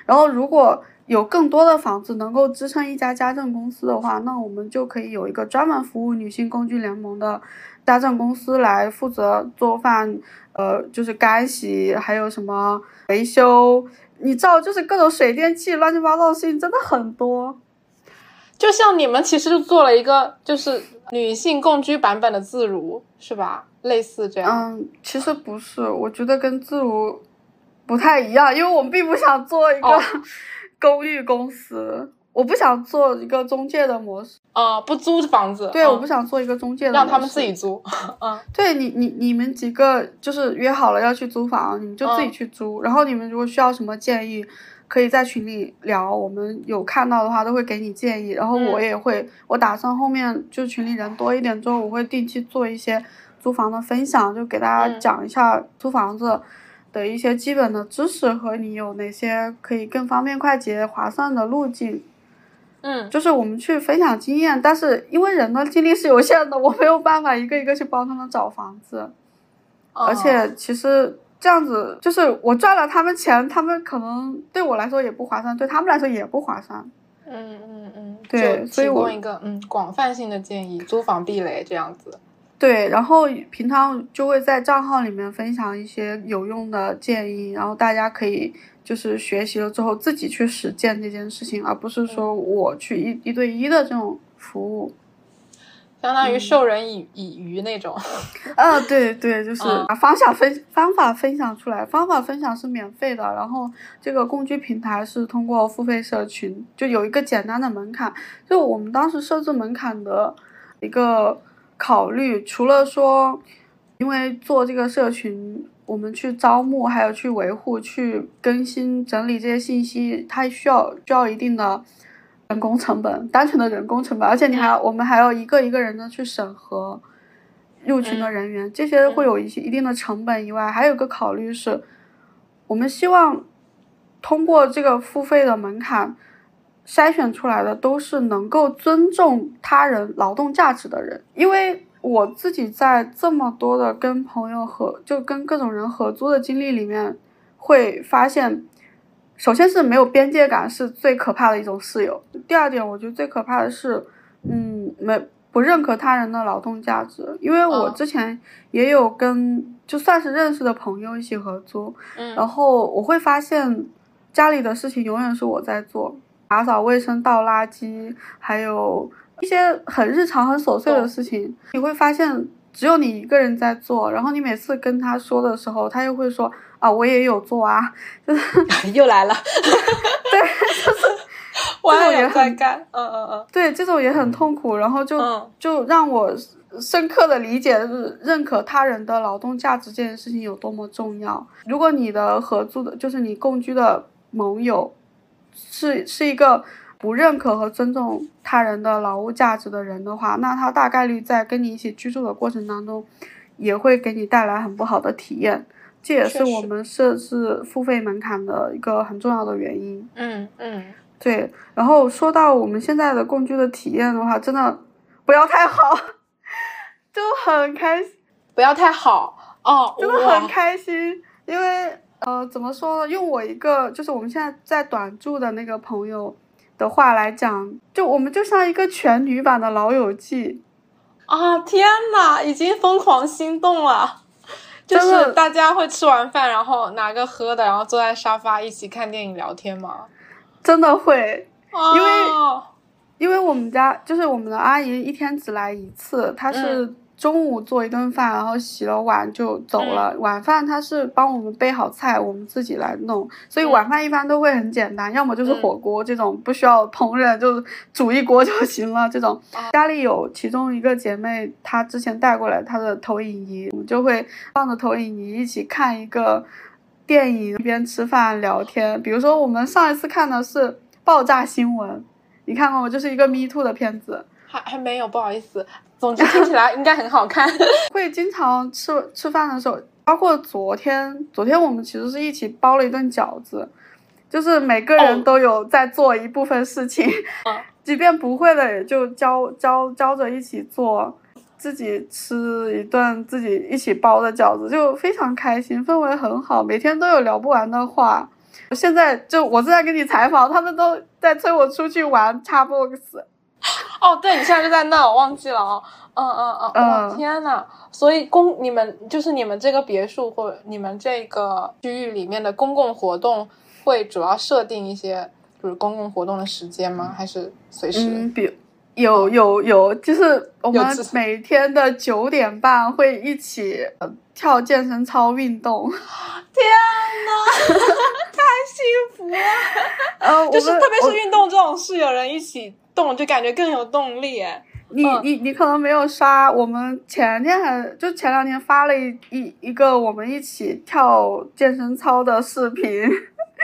然后如果有更多的房子能够支撑一家家政公司的话，那我们就可以有一个专门服务女性工具联盟的家政公司来负责做饭，呃，就是干洗，还有什么维修，你知道，就是各种水电气乱七八糟的事情真的很多。就像你们其实就做了一个就是女性共居版本的自如，是吧？类似这样。嗯，其实不是，我觉得跟自如不太一样，因为我们并不想做一个公寓公司，我不想做一个中介的模式。啊，不租房子。对，我不想做一个中介的，让他们自己租。嗯，对你，你你们几个就是约好了要去租房，你们就自己去租。然后你们如果需要什么建议。可以在群里聊，我们有看到的话都会给你建议，然后我也会，我打算后面就群里人多一点之后，我会定期做一些租房的分享，就给大家讲一下租房子的一些基本的知识和你有哪些可以更方便、快捷、划算的路径。嗯，就是我们去分享经验，但是因为人的精力是有限的，我没有办法一个一个去帮他们找房子，而且其实。这样子就是我赚了他们钱，他们可能对我来说也不划算，对他们来说也不划算。嗯嗯嗯，对，所以我一个嗯广泛性的建议，租房避雷这样子。对，然后平常就会在账号里面分享一些有用的建议，然后大家可以就是学习了之后自己去实践这件事情，而不是说我去一一对一的这种服务。相当于授人以以渔那种，啊，对对，就是把方向分方法分享出来，方法分享是免费的，然后这个共居平台是通过付费社群，就有一个简单的门槛，就我们当时设置门槛的一个考虑，除了说，因为做这个社群，我们去招募，还有去维护、去更新、整理这些信息，它需要需要一定的。人工成本，单纯的人工成本，而且你还要，我们还要一个一个人的去审核入群的人员，这些会有一些一定的成本以外，还有个考虑是，我们希望通过这个付费的门槛筛选出来的都是能够尊重他人劳动价值的人，因为我自己在这么多的跟朋友合，就跟各种人合租的经历里面，会发现。首先是没有边界感是最可怕的一种室友。第二点，我觉得最可怕的是，嗯，没不认可他人的劳动价值。因为我之前也有跟就算是认识的朋友一起合租，然后我会发现家里的事情永远是我在做，打扫卫生、倒垃圾，还有一些很日常、很琐碎的事情，你会发现只有你一个人在做。然后你每次跟他说的时候，他又会说。啊，我也有做啊，就是 又来了，对，就是 我也在干，嗯嗯嗯，对，这种也很痛苦，然后就就让我深刻的理解认可他人的劳动价值这件事情有多么重要。如果你的合租的，就是你共居的盟友，是是一个不认可和尊重他人的劳务价值的人的话，那他大概率在跟你一起居住的过程当中，也会给你带来很不好的体验。这也是我们设置付费门槛的一个很重要的原因。嗯嗯，对。然后说到我们现在的共居的体验的话，真的不要太好，就很开心。不要太好哦，真的很开心。因为呃，怎么说呢？用我一个就是我们现在在短住的那个朋友的话来讲，就我们就像一个全女版的老友记。啊天呐，已经疯狂心动了。就是大家会吃完饭，然后拿个喝的，然后坐在沙发一起看电影聊天吗？真的会，因为因为我们家就是我们的阿姨一天只来一次，她是。中午做一顿饭，然后洗了碗就走了。晚饭他是帮我们备好菜，我们自己来弄。所以晚饭一般都会很简单，要么就是火锅这种不需要烹饪，就煮一锅就行了。这种家里有其中一个姐妹，她之前带过来她的投影仪，我们就会放着投影仪一起看一个电影，一边吃饭聊天。比如说我们上一次看的是爆炸新闻，你看过吗？就是一个 Me Too 的片子。还还没有，不好意思。总之听起来应该很好看。会经常吃吃饭的时候，包括昨天，昨天我们其实是一起包了一顿饺子，就是每个人都有在做一部分事情，即便不会的也就教教教着一起做。自己吃一顿自己一起包的饺子，就非常开心，氛围很好，每天都有聊不完的话。现在就我正在跟你采访，他们都在催我出去玩 Xbox。哦，对，你现在就在那，我忘记了哦。嗯嗯嗯，哇，天呐！所以公你们就是你们这个别墅或你们这个区域里面的公共活动，会主要设定一些就是公共活动的时间吗？还是随时？嗯，比有有有，就是我们每天的九点半会一起跳健身操运动。天呐，太幸福了！呃，就是特别是运动这种事，有人一起动，就感觉更有动力。你你你可能没有刷，我们前天还就前两天发了一一一个我们一起跳健身操的视频，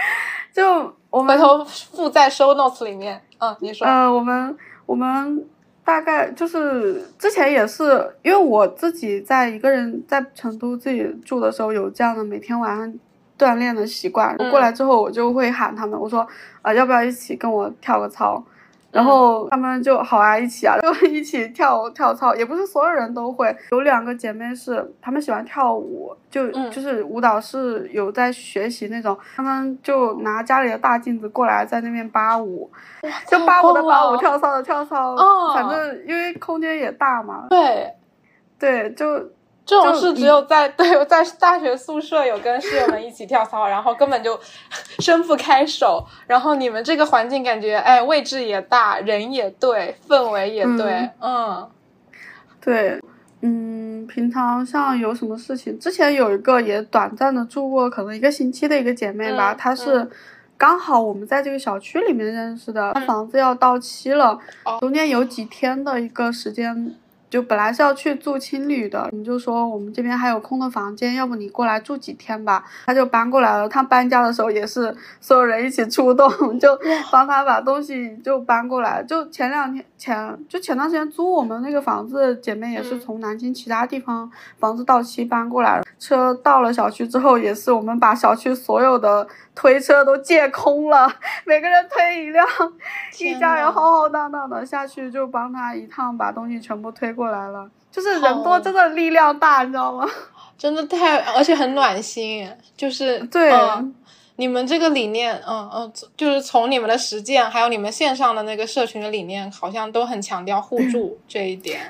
就我们回头附在 show notes 里面。嗯，你说。嗯，我们我们大概就是之前也是，因为我自己在一个人在成都自己住的时候有这样的每天晚上锻炼的习惯。过来之后我就会喊他们，我说啊要不要一起跟我跳个操？然后他们就好啊，一起啊，就一起跳跳操，也不是所有人都会。有两个姐妹是，她们喜欢跳舞，就就是舞蹈是有在学习那种。她们就拿家里的大镜子过来，在那边扒舞，就扒舞的扒舞，跳操的跳操。反正因为空间也大嘛。对，对，就。这种事只有在 对在大学宿舍有跟室友们一起跳操，然后根本就 伸不开手。然后你们这个环境感觉，哎，位置也大，人也对，氛围也对，嗯，对，嗯，平常像有什么事情，之前有一个也短暂的住过，可能一个星期的一个姐妹吧，她是刚好我们在这个小区里面认识的，房子要到期了，中间有几天的一个时间。就本来是要去住青旅的，你就说我们这边还有空的房间，要不你过来住几天吧？他就搬过来了。他搬家的时候也是所有人一起出动，就帮他把东西就搬过来。就前两天前就前段时间租我们那个房子，姐妹也是从南京其他地方房子到期搬过来了。车到了小区之后，也是我们把小区所有的推车都借空了，每个人推一辆，一家人浩浩荡荡的下去就帮他一趟把东西全部推。过来了，就是人多真的力量大，你知道吗？真的太，而且很暖心，就是 对。你们这个理念，嗯嗯，就是从你们的实践，还有你们线上的那个社群的理念，好像都很强调互助 这一点。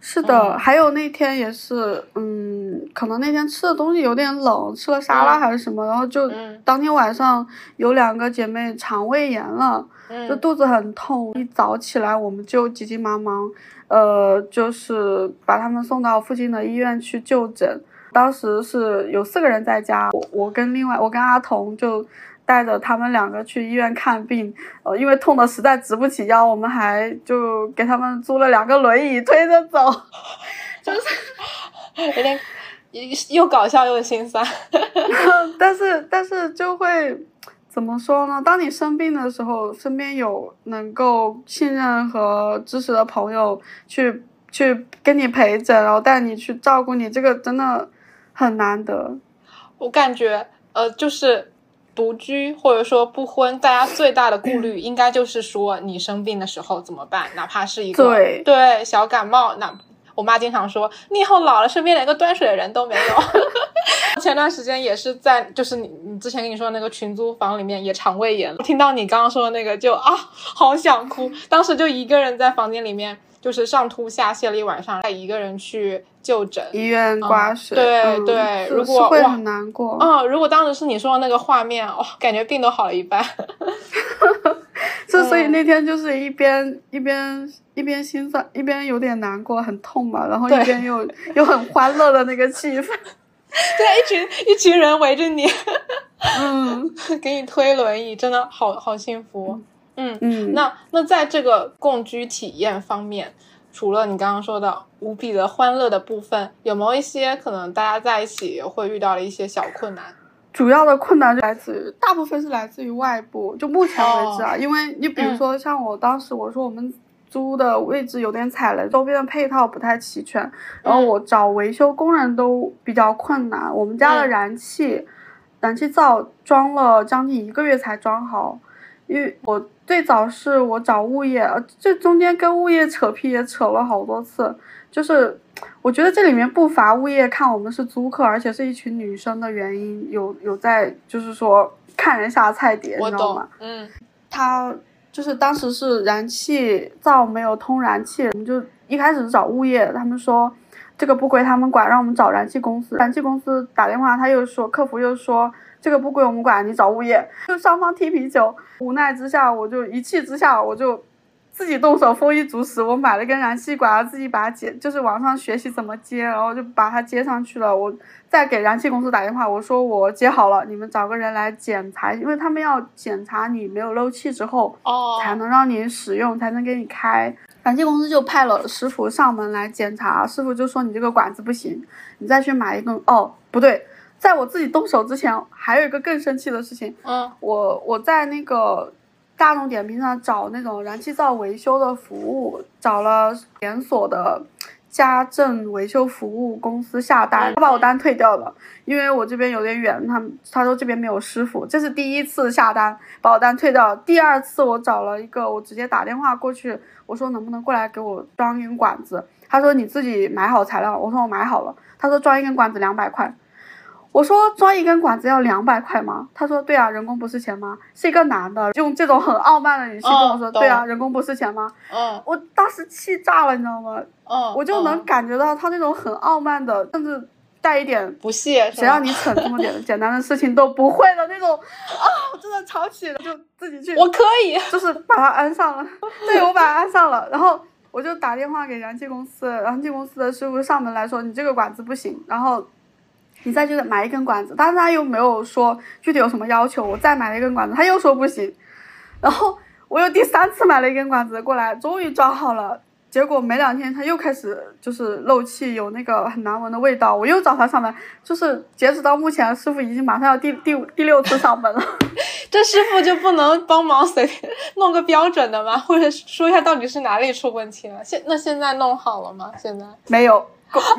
是的，还有那天也是，嗯，可能那天吃的东西有点冷，吃了沙拉还是什么，然后就当天晚上有两个姐妹肠胃炎了，就肚子很痛，一早起来我们就急急忙忙。呃，就是把他们送到附近的医院去就诊。当时是有四个人在家，我我跟另外我跟阿童就带着他们两个去医院看病。呃，因为痛的实在直不起腰，我们还就给他们租了两个轮椅推着走，就是有点又搞笑又心酸。但是但是就会。怎么说呢？当你生病的时候，身边有能够信任和支持的朋友去去跟你陪诊，然后带你去照顾你，这个真的很难得。我感觉，呃，就是独居或者说不婚，大家最大的顾虑应该就是说你生病的时候怎么办？哪怕是一个对对小感冒，那。我妈经常说，你以后老了，身边连个端水的人都没有。前段时间也是在，就是你你之前跟你说的那个群租房里面也肠胃炎了。听到你刚刚说的那个，就啊，好想哭。当时就一个人在房间里面，就是上吐下泻了一晚上，再一个人去就诊，医院挂水。对对，如果会很难过。嗯，如果当时是你说的那个画面，哦，感觉病都好了一半。这所以那天就是一边一边一边心酸，一边有点难过，很痛嘛，然后一边又 又很欢乐的那个气氛。对，一群一群人围着你，嗯，给你推轮椅，真的好好幸福。嗯嗯嗯，那那在这个共居体验方面，除了你刚刚说的无比的欢乐的部分，有没有一些可能大家在一起会遇到的一些小困难？主要的困难就来自于，大部分是来自于外部。就目前为止啊，因为你比如说像我当时我说我们租的位置有点踩雷，周边的配套不太齐全，然后我找维修工人都比较困难。我们家的燃气，燃气灶装了将近一个月才装好。因为我最早是我找物业，这中间跟物业扯皮也扯了好多次，就是我觉得这里面不乏物业看我们是租客，而且是一群女生的原因，有有在就是说看人下菜碟，你知道吗？嗯，他就是当时是燃气灶没有通燃气，我们就一开始是找物业，他们说。这个不归他们管，让我们找燃气公司。燃气公司打电话，他又说客服又说这个不归我们管，你找物业。就双方踢皮球，无奈之下，我就一气之下，我就自己动手丰衣足食，我买了根燃气管，自己把它接，就是网上学习怎么接，然后就把它接上去了。我再给燃气公司打电话，我说我接好了，你们找个人来检查，因为他们要检查你没有漏气之后，哦，才能让你使用，才能给你开。燃气公司就派了师傅上门来检查，师傅就说你这个管子不行，你再去买一根。哦，不对，在我自己动手之前，还有一个更生气的事情。嗯，我我在那个大众点评上找那种燃气灶维修的服务，找了连锁的。家政维修服务公司下单，他把我单退掉了，因为我这边有点远，他他说这边没有师傅，这是第一次下单把我单退掉。第二次我找了一个，我直接打电话过去，我说能不能过来给我装一根管子，他说你自己买好材料，我说我买好了，他说装一根管子两百块。我说装一根管子要两百块吗？他说对啊，人工不是钱吗？是一个男的，用这种很傲慢的语气跟我说，对啊，人工不是钱吗？嗯，我当时气炸了，你知道吗？嗯，我就能感觉到他那种很傲慢的，甚至带一点不屑，谁让你蠢这么点 简单的事情都不会的那种啊！我真的吵起了，就自己去，我可以，就是把它安上了，对我把它安上了，然后我就打电话给燃气公司，燃气公司的师傅上门来说，你这个管子不行，然后。你再去买一根管子，但是他又没有说具体有什么要求。我再买了一根管子，他又说不行。然后我又第三次买了一根管子过来，终于装好了。结果没两天，他又开始就是漏气，有那个很难闻的味道。我又找他上门，就是截止到目前，师傅已经马上要第第五第六次上门了。这师傅就不能帮忙随便弄个标准的吗？或者说一下到底是哪里出问题了？现那现在弄好了吗？现在没有，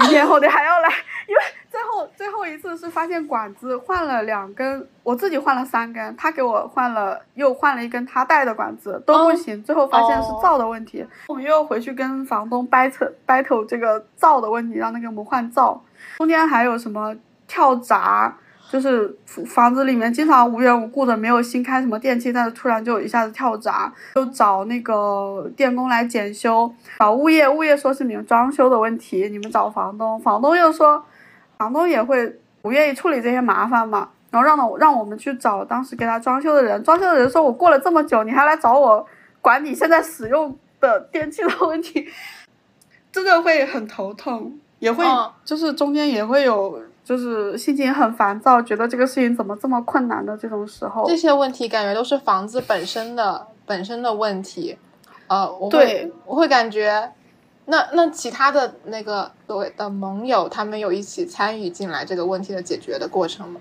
明天后天还要来，因为。最后最后一次是发现管子换了两根，我自己换了三根，他给我换了又换了一根他带的管子都不行，最后发现是灶的问题，我们又回去跟房东 battle battle 这个灶的问题，让他给我们换灶。中间还有什么跳闸，就是房子里面经常无缘无故的没有新开什么电器，但是突然就一下子跳闸，就找那个电工来检修，找物业，物业说是你们装修的问题，你们找房东，房东又说。房东也会不愿意处理这些麻烦嘛，然后让我让我们去找当时给他装修的人，装修的人说：“我过了这么久，你还来找我管你现在使用的电器的问题，真的会很头痛，也会就是中间也会有就是心情很烦躁，觉得这个事情怎么这么困难的这种时候。这些问题感觉都是房子本身的本身的问题，呃，我会我会感觉。那那其他的那个所谓的盟友，他们有一起参与进来这个问题的解决的过程吗？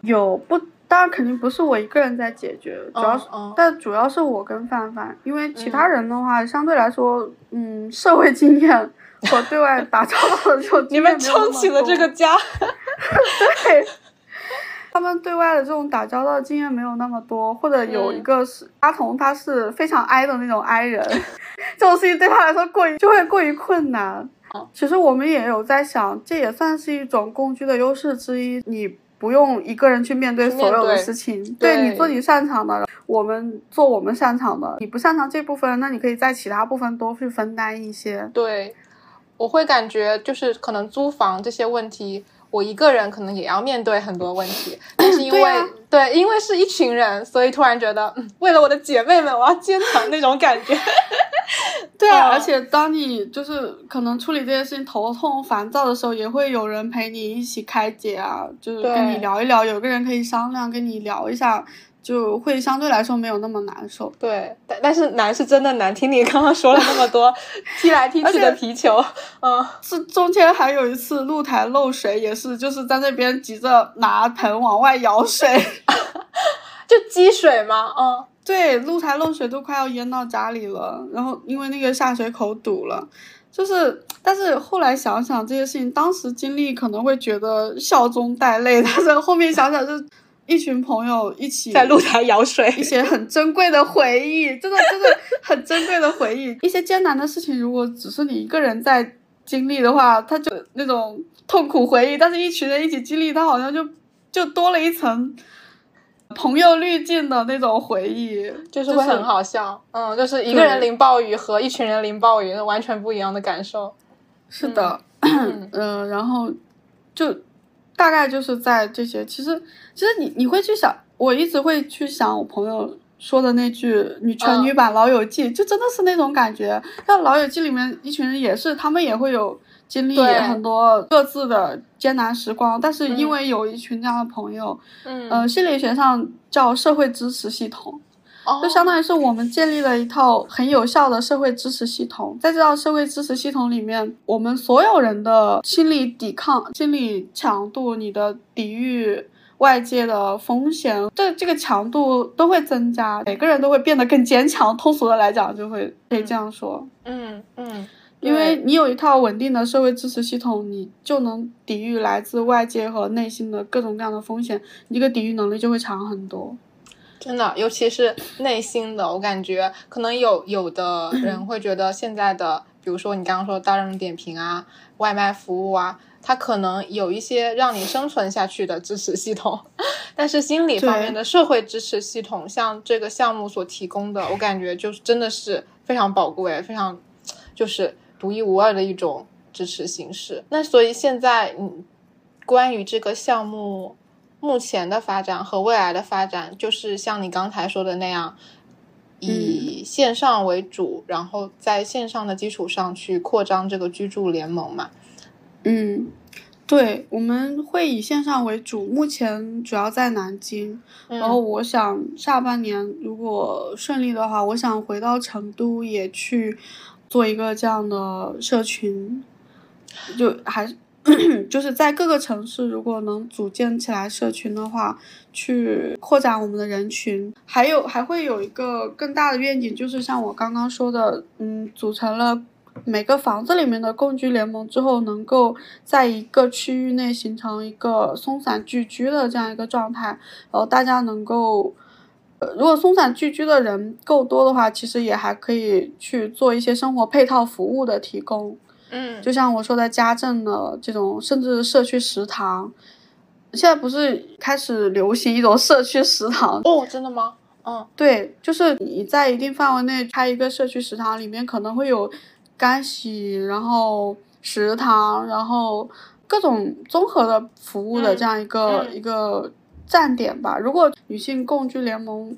有不？当然肯定不是我一个人在解决，主要是，但主要是我跟范范，因为其他人的话，相对来说，嗯，社会经验和对外打交道的时候 你们撑起了这个家，对。他们对外的这种打交道经验没有那么多，或者有一个是阿童，他是非常 I 的那种 I 人，这种事情对他来说过于就会过于困难。其实我们也有在想，这也算是一种共居的优势之一，你不用一个人去面对所有的事情，对你做你擅长的，我们做我们擅长的，你不擅长这部分，那你可以在其他部分多去分担一些。对，我会感觉就是可能租房这些问题。我一个人可能也要面对很多问题，但是因为对，因为是一群人，所以突然觉得，嗯，为了我的姐妹们，我要坚强那种感觉。对啊，而且当你就是可能处理这件事情头痛、烦躁的时候，也会有人陪你一起开解啊，就是跟你聊一聊，有个人可以商量，跟你聊一下。就会相对来说没有那么难受，对，但但是难是真的难。听你刚刚说了那么多 踢来踢去的皮球，嗯，是中间还有一次露台漏水，也是就是在那边急着拿盆往外舀水，就积水嘛？嗯，对，露台漏水都快要淹到家里了，然后因为那个下水口堵了，就是，但是后来想想这些事情，当时经历可能会觉得笑中带泪，但是后面想想就。一群朋友一起在露台舀水，一些很珍贵的回忆，真的真的很珍贵的回忆。一些艰难的事情，如果只是你一个人在经历的话，它就那种痛苦回忆；但是一群人一起经历，它好像就就多了一层朋友滤镜的那种回忆，就是会很好笑。嗯，就是一个人淋暴雨和一群人淋暴雨，完全不一样的感受。是的，嗯，然后就。大概就是在这些，其实其实你你会去想，我一直会去想我朋友说的那句“女权女版老友记”，就真的是那种感觉。像老友记里面一群人也是，他们也会有经历很多各自的艰难时光，但是因为有一群这样的朋友，嗯，心理学上叫社会支持系统。就相当于是我们建立了一套很有效的社会支持系统，在这套社会支持系统里面，我们所有人的心理抵抗、心理强度、你的抵御外界的风险，这这个强度都会增加，每个人都会变得更坚强。通俗的来讲，就会可以这样说。嗯嗯，因为你有一套稳定的社会支持系统，你就能抵御来自外界和内心的各种各样的风险，你这个抵御能力就会强很多。真的，尤其是内心的，我感觉可能有有的 人会觉得现在的，比如说你刚刚说大众点评啊、外卖服务啊，它可能有一些让你生存下去的支持系统，但是心理方面的社会支持系统，像这个项目所提供的，我感觉就是真的是非常宝贵、非常就是独一无二的一种支持形式。那所以现在，嗯，关于这个项目。目前的发展和未来的发展，就是像你刚才说的那样，以线上为主，然后在线上的基础上去扩张这个居住联盟嘛。嗯，对，我们会以线上为主，目前主要在南京。然后我想下半年如果顺利的话，我想回到成都也去做一个这样的社群，就还是。就是在各个城市，如果能组建起来社群的话，去扩展我们的人群，还有还会有一个更大的愿景，就是像我刚刚说的，嗯，组成了每个房子里面的共居联盟之后，能够在一个区域内形成一个松散聚居的这样一个状态，然后大家能够，呃，如果松散聚居的人够多的话，其实也还可以去做一些生活配套服务的提供。嗯，就像我说的家政的这种，甚至社区食堂，现在不是开始流行一种社区食堂哦？真的吗？嗯，对，就是你在一定范围内开一个社区食堂，里面可能会有干洗，然后食堂，然后各种综合的服务的这样一个一个站点吧。如果女性共居联盟。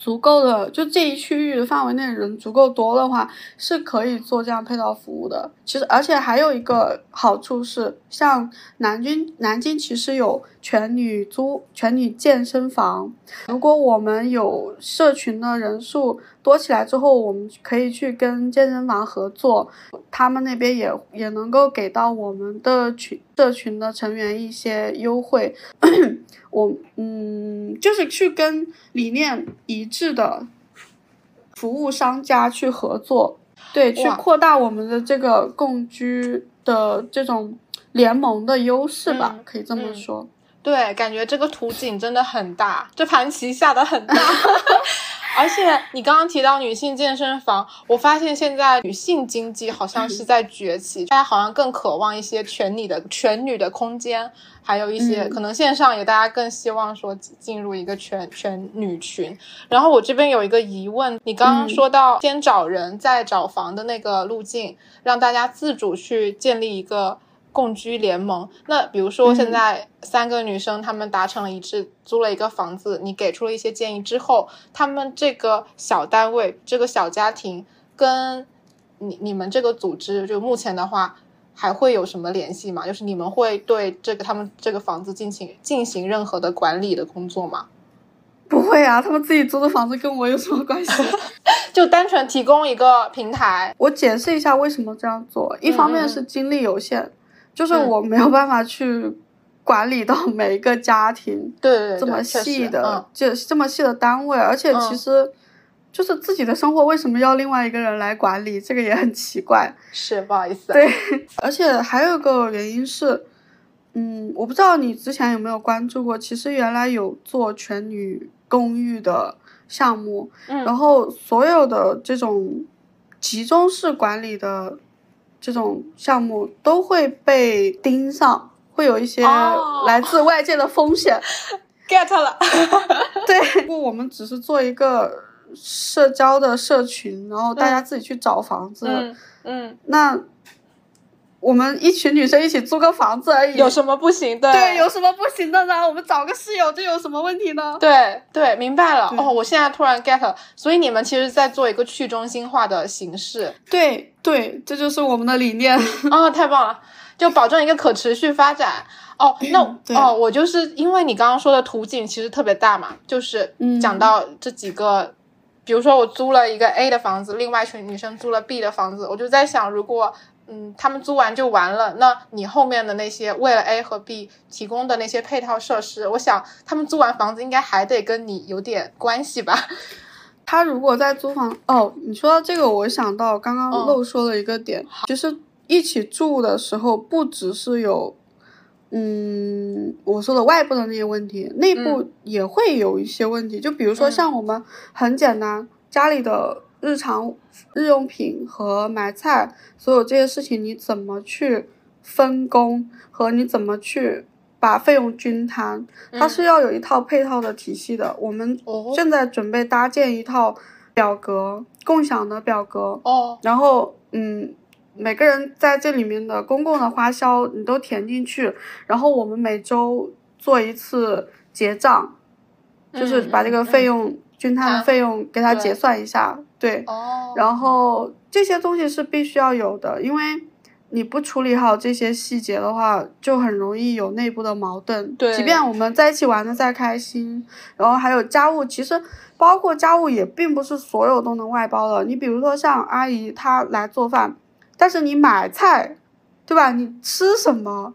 足够的，就这一区域范围内人足够多的话，是可以做这样配套服务的。其实，而且还有一个好处是，像南京，南京其实有全女租、全女健身房。如果我们有社群的人数多起来之后，我们可以去跟健身房合作，他们那边也也能够给到我们的群社群的成员一些优惠。我嗯，就是去跟理念一致的服务商家去合作，对，去扩大我们的这个共居的这种联盟的优势吧，可以这么说。对，感觉这个图景真的很大，这盘棋下的很大。而且你刚刚提到女性健身房，我发现现在女性经济好像是在崛起，大家好像更渴望一些全女的全女的空间，还有一些可能线上也大家更希望说进入一个全全女群。然后我这边有一个疑问，你刚刚说到先找人再找房的那个路径，让大家自主去建立一个。共居联盟，那比如说现在三个女生她们达成了一致，租了一个房子，你给出了一些建议之后，她们这个小单位、这个小家庭跟你你们这个组织，就目前的话还会有什么联系吗？就是你们会对这个他们这个房子进行进行任何的管理的工作吗？不会啊，他们自己租的房子跟我有什么关系？就单纯提供一个平台。我解释一下为什么这样做，一方面是精力有限。就是我没有办法去管理到每一个家庭，对这么细的，就这么细的单位，而且其实就是自己的生活为什么要另外一个人来管理，这个也很奇怪。是不好意思。对，而且还有一个原因是，嗯，我不知道你之前有没有关注过，其实原来有做全女公寓的项目，嗯然后所有的这种集中式管理的这种项目都会被盯上，会有一些哦来自外界的风险。get 了，对，我们只是做一个社交的社群，然后大家自己去找房子。嗯嗯，那我们一群女生一起租个房子而已，有什么不行？的对有什么不行的呢？我们找个室友，这有什么问题呢？对对，明白了。哦，我现在突然 get 了，所以你们其实在做一个去中心化的形式对对，这就是我们的理念。啊、太棒了，就保证一个可持续发展。哦，那哦，我就是因为你刚刚说的途径其实特别大嘛，就是嗯讲到这几个，比如说我租了一个 A 的房子，另外一群女生租了 B 的房子，我就在想，如果嗯他们租完就完了，那你后面的那些为了 A 和 B 提供的那些配套设施，我想他们租完房子应该还得跟你有点关系吧？他如果在租房，哦，你说到这个，我想到刚刚嗯漏说了一个点，其实一起住的时候，不只是有，嗯，我说的外部的那些问题，内部也会有一些问题。就比如说嗯像我们很简单，家里的日常日用品和买菜，所有这些事情，你怎么去分工和你怎么去把费用均摊，它是要有一套配套的体系的。我们哦。正在准备搭建一套表格，共享的表格，哦，然后嗯，每个人在这里面的公共的花销你都填进去，然后我们每周做一次结账，就是把这个费用均摊的费用给它结算一下，对，哦，然后这些东西是必须要有的，因为你不处理好这些细节的话，就很容易有内部的矛盾。对即便我们在一起玩的再开心，然后还有家务，其实包括家务也并不是所有都能外包的。你比如说像阿姨她来做饭，但是你买菜，对吧？你吃什么，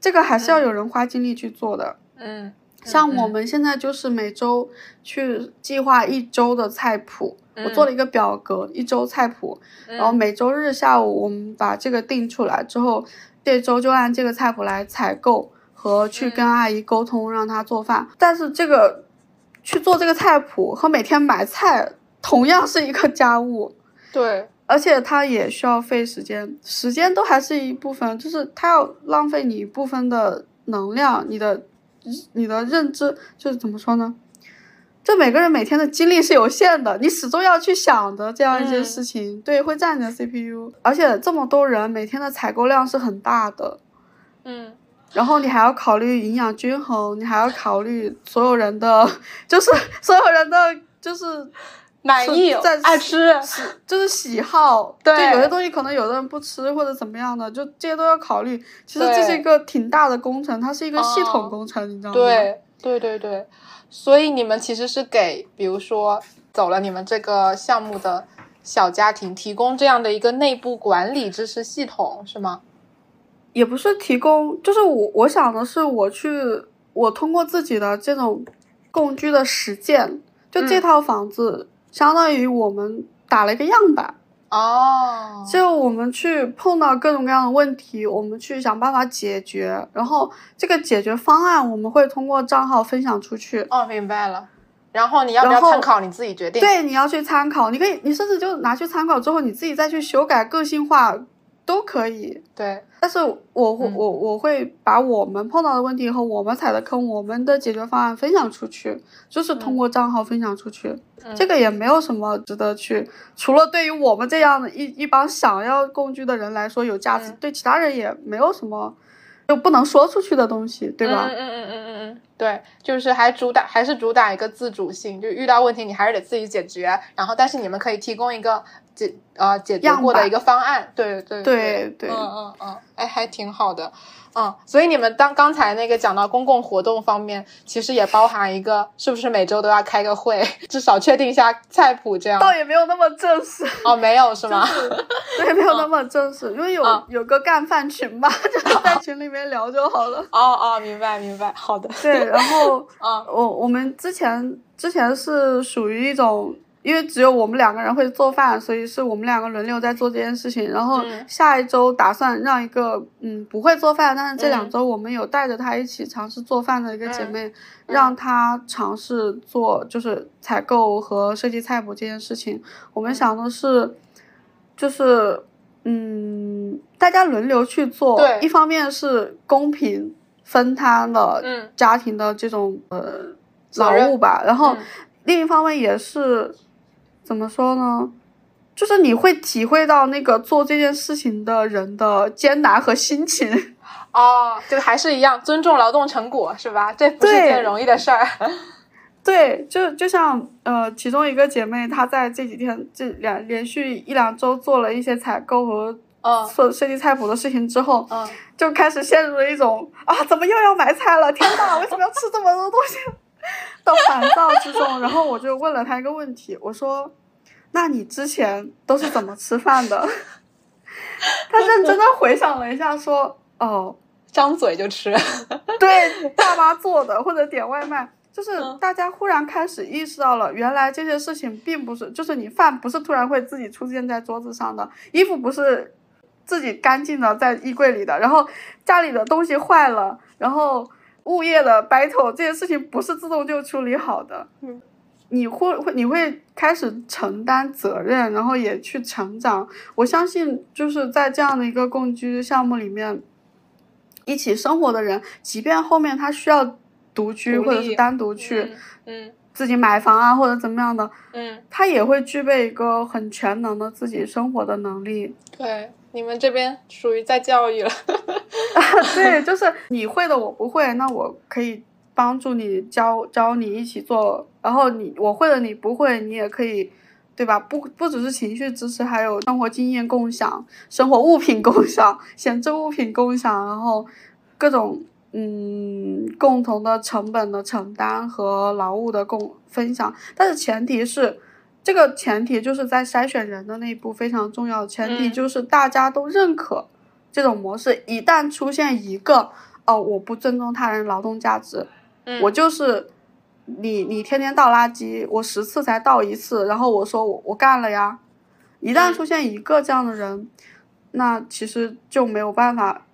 这个还是要有人花精力去做的。嗯，像嗯我们现在就是每周去计划一周的菜谱，我做了一个表格，一周菜谱，嗯然后每周日下午我们把这个定出来之后，这周就按这个菜谱来采购和去跟阿姨沟通，让她做饭。但是这个去做这个菜谱和每天买菜同样是一个家务，对，而且它也需要费时间，时间都还是一部分，就是它要浪费你一部分的能量，你的你的认知就是怎么说呢？就每个人每天的精力是有限的，你始终要去想的这样一件嗯事情，对，会占你的 CPU，而且这么多人每天的采购量是很大的，嗯，然后你还要考虑营养均衡，你还要考虑所有人的，就是所有人的就是满意在爱吃，就是喜好，对就有些东西可能有的人不吃或者怎么样的，就这些都要考虑。其实这是对一个挺大的工程，它是一个系统哦工程，你知道吗？，对对对对，所以你们其实是给，比如说走了你们这个项目的小家庭提供这样的一个内部管理知识系统，是吗？也不是提供，就是我我想的是，我去我通过自己的这种共居的实践，就这嗯套房子、相当于我们打了一个样板。哦，就我们去碰到各种各样的问题，我们去想办法解决，然后这个解决方案我们会通过账号分享出去。哦，明白了。然后你要不要参考，你自己决定。，对，你要去参考，你可以，你甚至就拿去参考之后，你自己再去修改、个性化都可以。对，但是我会、嗯我我会把我们碰到的问题和我们踩的坑，我们的解决方案分享出去，就是通过账号分享出去。嗯这个也没有什么值得去，除了对于我们这样的一一帮想要共居的人来说有价值，嗯对其他人也没有什么就不能说出去的东西，对吧？嗯嗯嗯嗯嗯嗯，对，就是还主打还是主打一个自主性，就遇到问题你还是得自己解决，然后但是你们可以提供一个解啊解决过的一个方案，对对对。对嗯嗯嗯，哎，还挺好的，嗯，所以你们当刚才那个讲到公共活动方面，其实也包含一个是不是每周都要开个会，至少确定一下菜谱这样，倒也没有那么正式，哦，没有是吗？对，没有那么正式，因为有、嗯。有个干饭群吧，就是 在群里面聊就好了。哦哦，明白明白，好的，对，然后。啊我我们之前之前是属于一种因为只有我们两个人会做饭，所以是我们两个轮流在做这件事情。然后下一周打算让一个嗯不会做饭，但是这两周我们有带着她一起尝试做饭的一个姐妹，让她尝试做就是采购和设计菜谱这件事情。我们想的是，就是嗯大家轮流去做，一方面是公平分摊了家庭的这种呃劳务吧，然后另一方面也是。怎么说呢？就是你会体会到那个做这件事情的人的艰难和心情。哦，就还是一样尊重劳动成果，是吧？这不是件容易的事儿。对，就就像呃，其中一个姐妹，她在这几天这两连续一两周做了一些采购和设设计菜谱的事情之后，嗯就开始陷入了一种啊，怎么又要买菜了？天呐，为什么要吃这么多东西？的烦躁之中，然后我就问了她一个问题，我说：“那你之前都是怎么吃饭的？” 他认真的回想了一下，说：“哦，张嘴就吃，对，爸妈做的或者点外卖，就是大家忽然开始意识到了，原来这些事情并不是，就是你饭不是突然会自己出现在桌子上的，衣服不是自己干净的在衣柜里的，然后家里的东西坏了，然后。”物业的 battle 这些事情不是自动就处理好的，嗯，你会会你会开始承担责任，然后也去成长。我相信就是在这样的一个共居项目里面，一起生活的人，即便后面他需要独居或者是单独去，嗯，自己买房啊或者怎么样的，嗯，他也会具备一个很全能的自己生活的能力。对。你们这边属于在教育了，对，就是你会的我不会，那我可以帮助你教教你一起做，然后你我会的你不会，你也可以，对吧？不不只是情绪支持，还有生活经验共享、生活物品共享、闲置物品共享，然后各种嗯共同的成本的承担和劳务的共分享，但是前提是。这个前提就是在筛选人的那一步非常重要，前提就是大家都认可这种模式。一旦出现一个哦，我不尊重他人劳动价值，我就是你你天天倒垃圾，我十次才倒一次，然后我说我我干了呀。一旦出现一个这样的人，那其实就没有办法，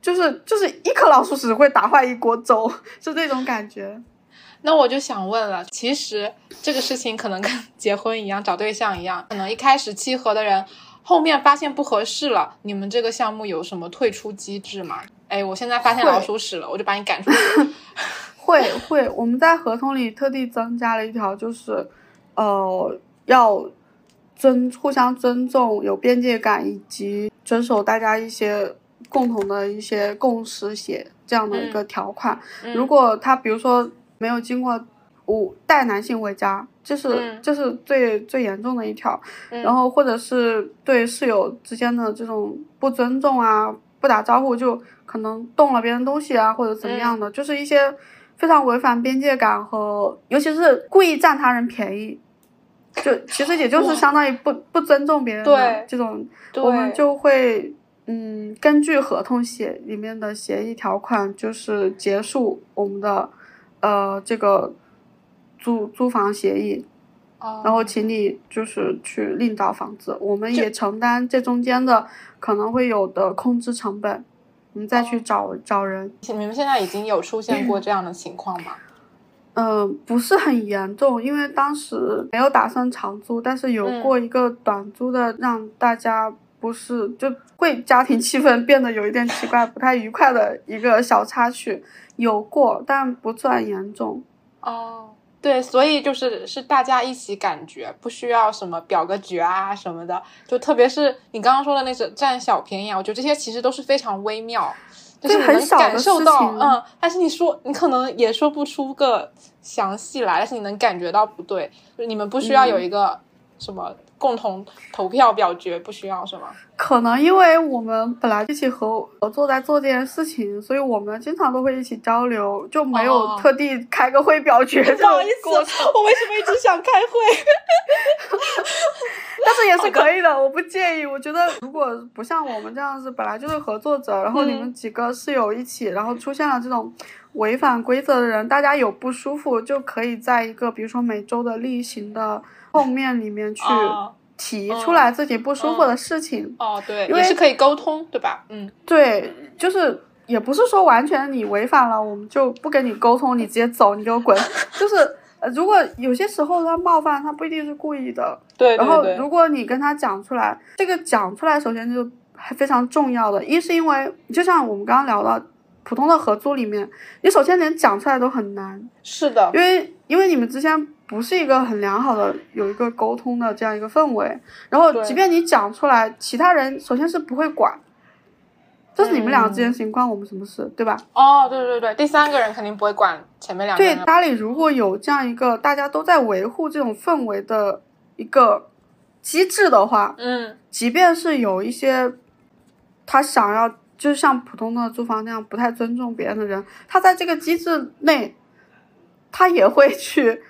就是就是一颗老鼠屎会打坏一锅粥，是这种感觉。那我就想问了，其实这个事情可能跟 结婚一样，找对象一样，可能一开始契合的人，后面发现不合适了，你们这个项目有什么退出机制吗？哎，我现在发现老鼠屎了，我就把你赶出去。会会，我们在合同里特地增加了一条，就是，呃，要尊互相尊重、有边界感以及遵守大家一些共同的一些共识写这样的一个条款。如果他比如说。没有经过我带男性回家，这是这是最最严重的一条。然后或者是对室友之间的这种不尊重啊，不打招呼就可能动了别人东西啊，或者怎么样的，就是一些非常违反边界感和，尤其是故意占他人便宜，就其实也就是相当于不不尊重别人的这种，我们就会嗯根据合同协里面的协议条款，就是结束我们的。呃，这个租租房协议，然后请你就是去另找房子，我们也承担这中间的可能会有的空置成本，我们再去找找人。你们现在已经有出现过这样的情况吗？嗯，不是很严重，因为当时没有打算长租，但是有过一个短租的，让大家不是就会家庭气氛变得有一点奇怪、不太愉快的一个小插曲。有过，但不算严重。哦，对，所以就是是大家一起感觉，不需要什么表个决啊什么的。就特别是你刚刚说的那种占小便宜啊，我觉得这些其实都是非常微妙，就是能感受到，嗯。但是你说你可能也说不出个详细来，但是你能感觉到不对。就你们不需要有一个什么共同投票表决，不需要是吗？可能因为我们本来一起合合作在做这件事情，所以我们经常都会一起交流，就没有哦特地开个会表决不好意思。我为什么一直想开会？但是也是可以的，我不介意。我觉得如果不像我们这样子，本来就是合作者，然后你们嗯几个室友一起，然后出现了这种违反规则的人，大家有不舒服，就可以在一个比如说每周的例行的后面里面去哦提出来自己不舒服的事情。哦，对，因为也是可以沟通，对吧？嗯，对，就是也不是说完全你违反了，我们就不跟你沟通，你直接走，你给我滚。就是呃，如果有些时候他冒犯，他不一定是故意的。对然后如果你跟他讲出来，这个讲出来首先就还非常重要的，一是因为就像我们刚刚聊到。普通的合租里面，你首先连讲出来都很难，是的因，为因为你们之间不是一个很良好的有一个沟通的这样一个氛围，然后即便你讲出来，其他人首先是不会管，这是你们两个之间的事情，关我们什么事，对吧？哦，对对对，第三个人肯定不会管前面两个对。家里如果有这样一个大家都在维护这种氛围的一个机制的话，嗯，即便是有一些他想要，就是像普通的租房那样不太尊重别人的人，他在这个机制内，他也会去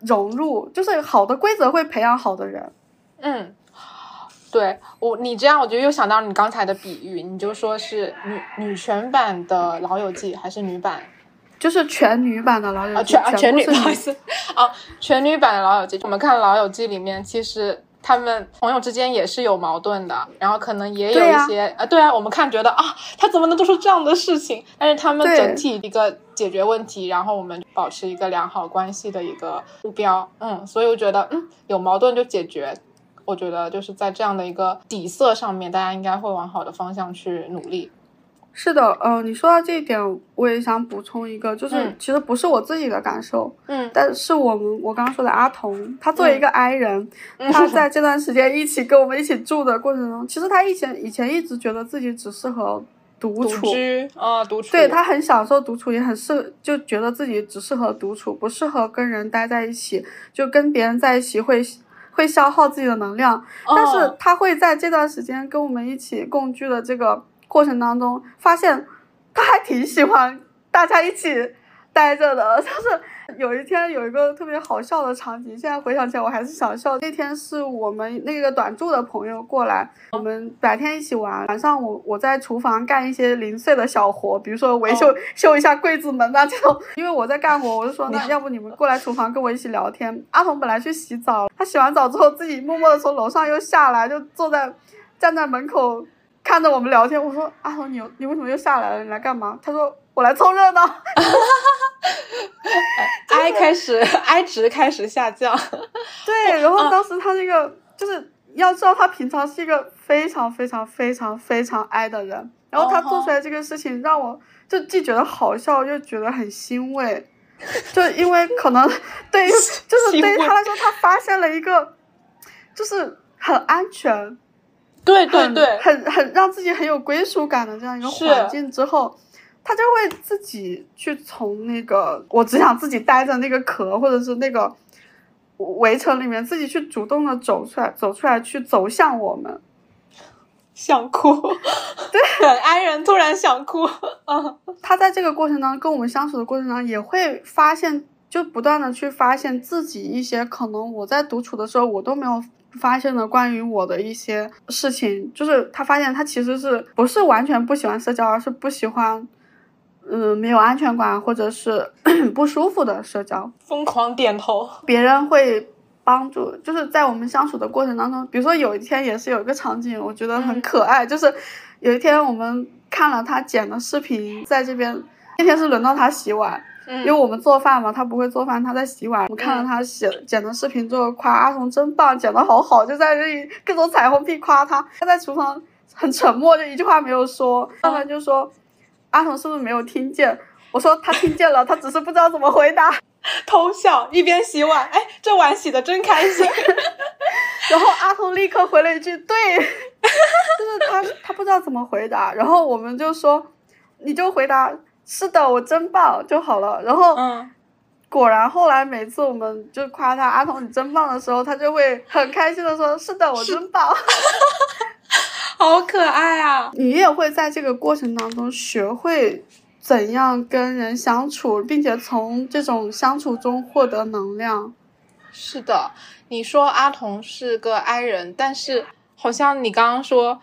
融入，就是好的规则会培养好的人。嗯，对我你这样，我就又想到你刚才的比喻，你就说是女女权版的《老友记》还是女版就是全女版的老友啊？记，全啊全女，不好意思啊，全女版的《老友记》。我们看《老友记》里面，其实他们朋友之间也是有矛盾的，然后可能也有一些啊，对啊，我们看觉得啊，他怎么能做出这样的事情？但是他们整体一个解决问题，然后我们保持一个良好关系的一个目标。嗯，所以我觉得，嗯，有矛盾就解决。我觉得就是在这样的一个底色上面，大家应该会往好的方向去努力。是的，嗯、你说到这一点，我也想补充一个，就是嗯其实不是我自己的感受，嗯但是我们我刚刚说的阿童，他作为一个 I 人，嗯他在这段时间一起跟我们一起住的过程中，其实他以前以前一直觉得自己只适合独独处，居啊，独处，对他很享受独处，也很适，就觉得自己只适合独处，不适合跟人待在一起，就跟别人在一起会会消耗自己的能量。哦，但是他会在这段时间跟我们一起共居的这个过程当中，发现他还挺喜欢大家一起待着的。就是有一天有一个特别好笑的场景，现在回想起来我还是想笑。那天是我们那个短住的朋友过来，我们白天一起玩，晚上我我在厨房干一些零碎的小活，比如说维修、哦修一下柜子门啊这种。因为我在干活，我就说那要不你们过来厨房跟我一起聊天。阿童本来去洗澡，他洗完澡之后自己默默的从楼上又下来，就坐在站在门口看着我们聊天。我说阿童，你你为什么又下来了？你来干嘛？他说我来凑热闹。I 开始 I 值开始下降。对，然后当时他那个就是要知道，他平常是一个非常非常非常非常 I 的人，然后他做出来这个事情，让我就既觉得好笑，又觉得很欣慰。就因为可能对于就是对于他来说，他发现了一个就是很安全、对对对，很很让自己很有归属感的这样一个环境之后，他就会自己去从那个我只想自己待在那个壳或者是那个围城里面，自己去主动的走出来，走出来去走向我们。想哭。对，很 I 人突然想哭。嗯，他在这个过程当中跟我们相处的过程当中，也会发现，就不断的去发现自己一些可能我在独处的时候我都没有发现的关于我的一些事情，就是他发现他其实是不是完全不喜欢社交，而是不喜欢，嗯，没有安全感或者是 不舒服的社交。疯狂点头。别人会帮助，就是在我们相处的过程当中，比如说有一天也是有一个场景，我觉得很可爱，就是有一天我们看了他剪的视频，在这边那天是轮到他洗碗，嗯因为我们做饭嘛，他不会做饭，他在洗碗。我看了他洗剪的视频之后，夸阿童真棒，剪的好好，就在这里各种彩虹屁夸他。他在厨房很沉默，就一句话没有说。要不然就说阿童是不是没有听见？我说他听见了，他只是不知道怎么回答。偷笑，一边洗碗。哎，这碗洗的真开心。然后阿童立刻回了一句：“对。”就是他他不知道怎么回答，然后我们就说：“你就回答是的，我真棒就好了。”然后嗯果然后来每次我们就夸他阿童你真棒的时候，他就会很开心的说：“是的，我真棒。”好可爱啊！你也会在这个过程当中学会怎样跟人相处，并且从这种相处中获得能量。是的，你说阿童是个 I 人，但是好像你刚刚说。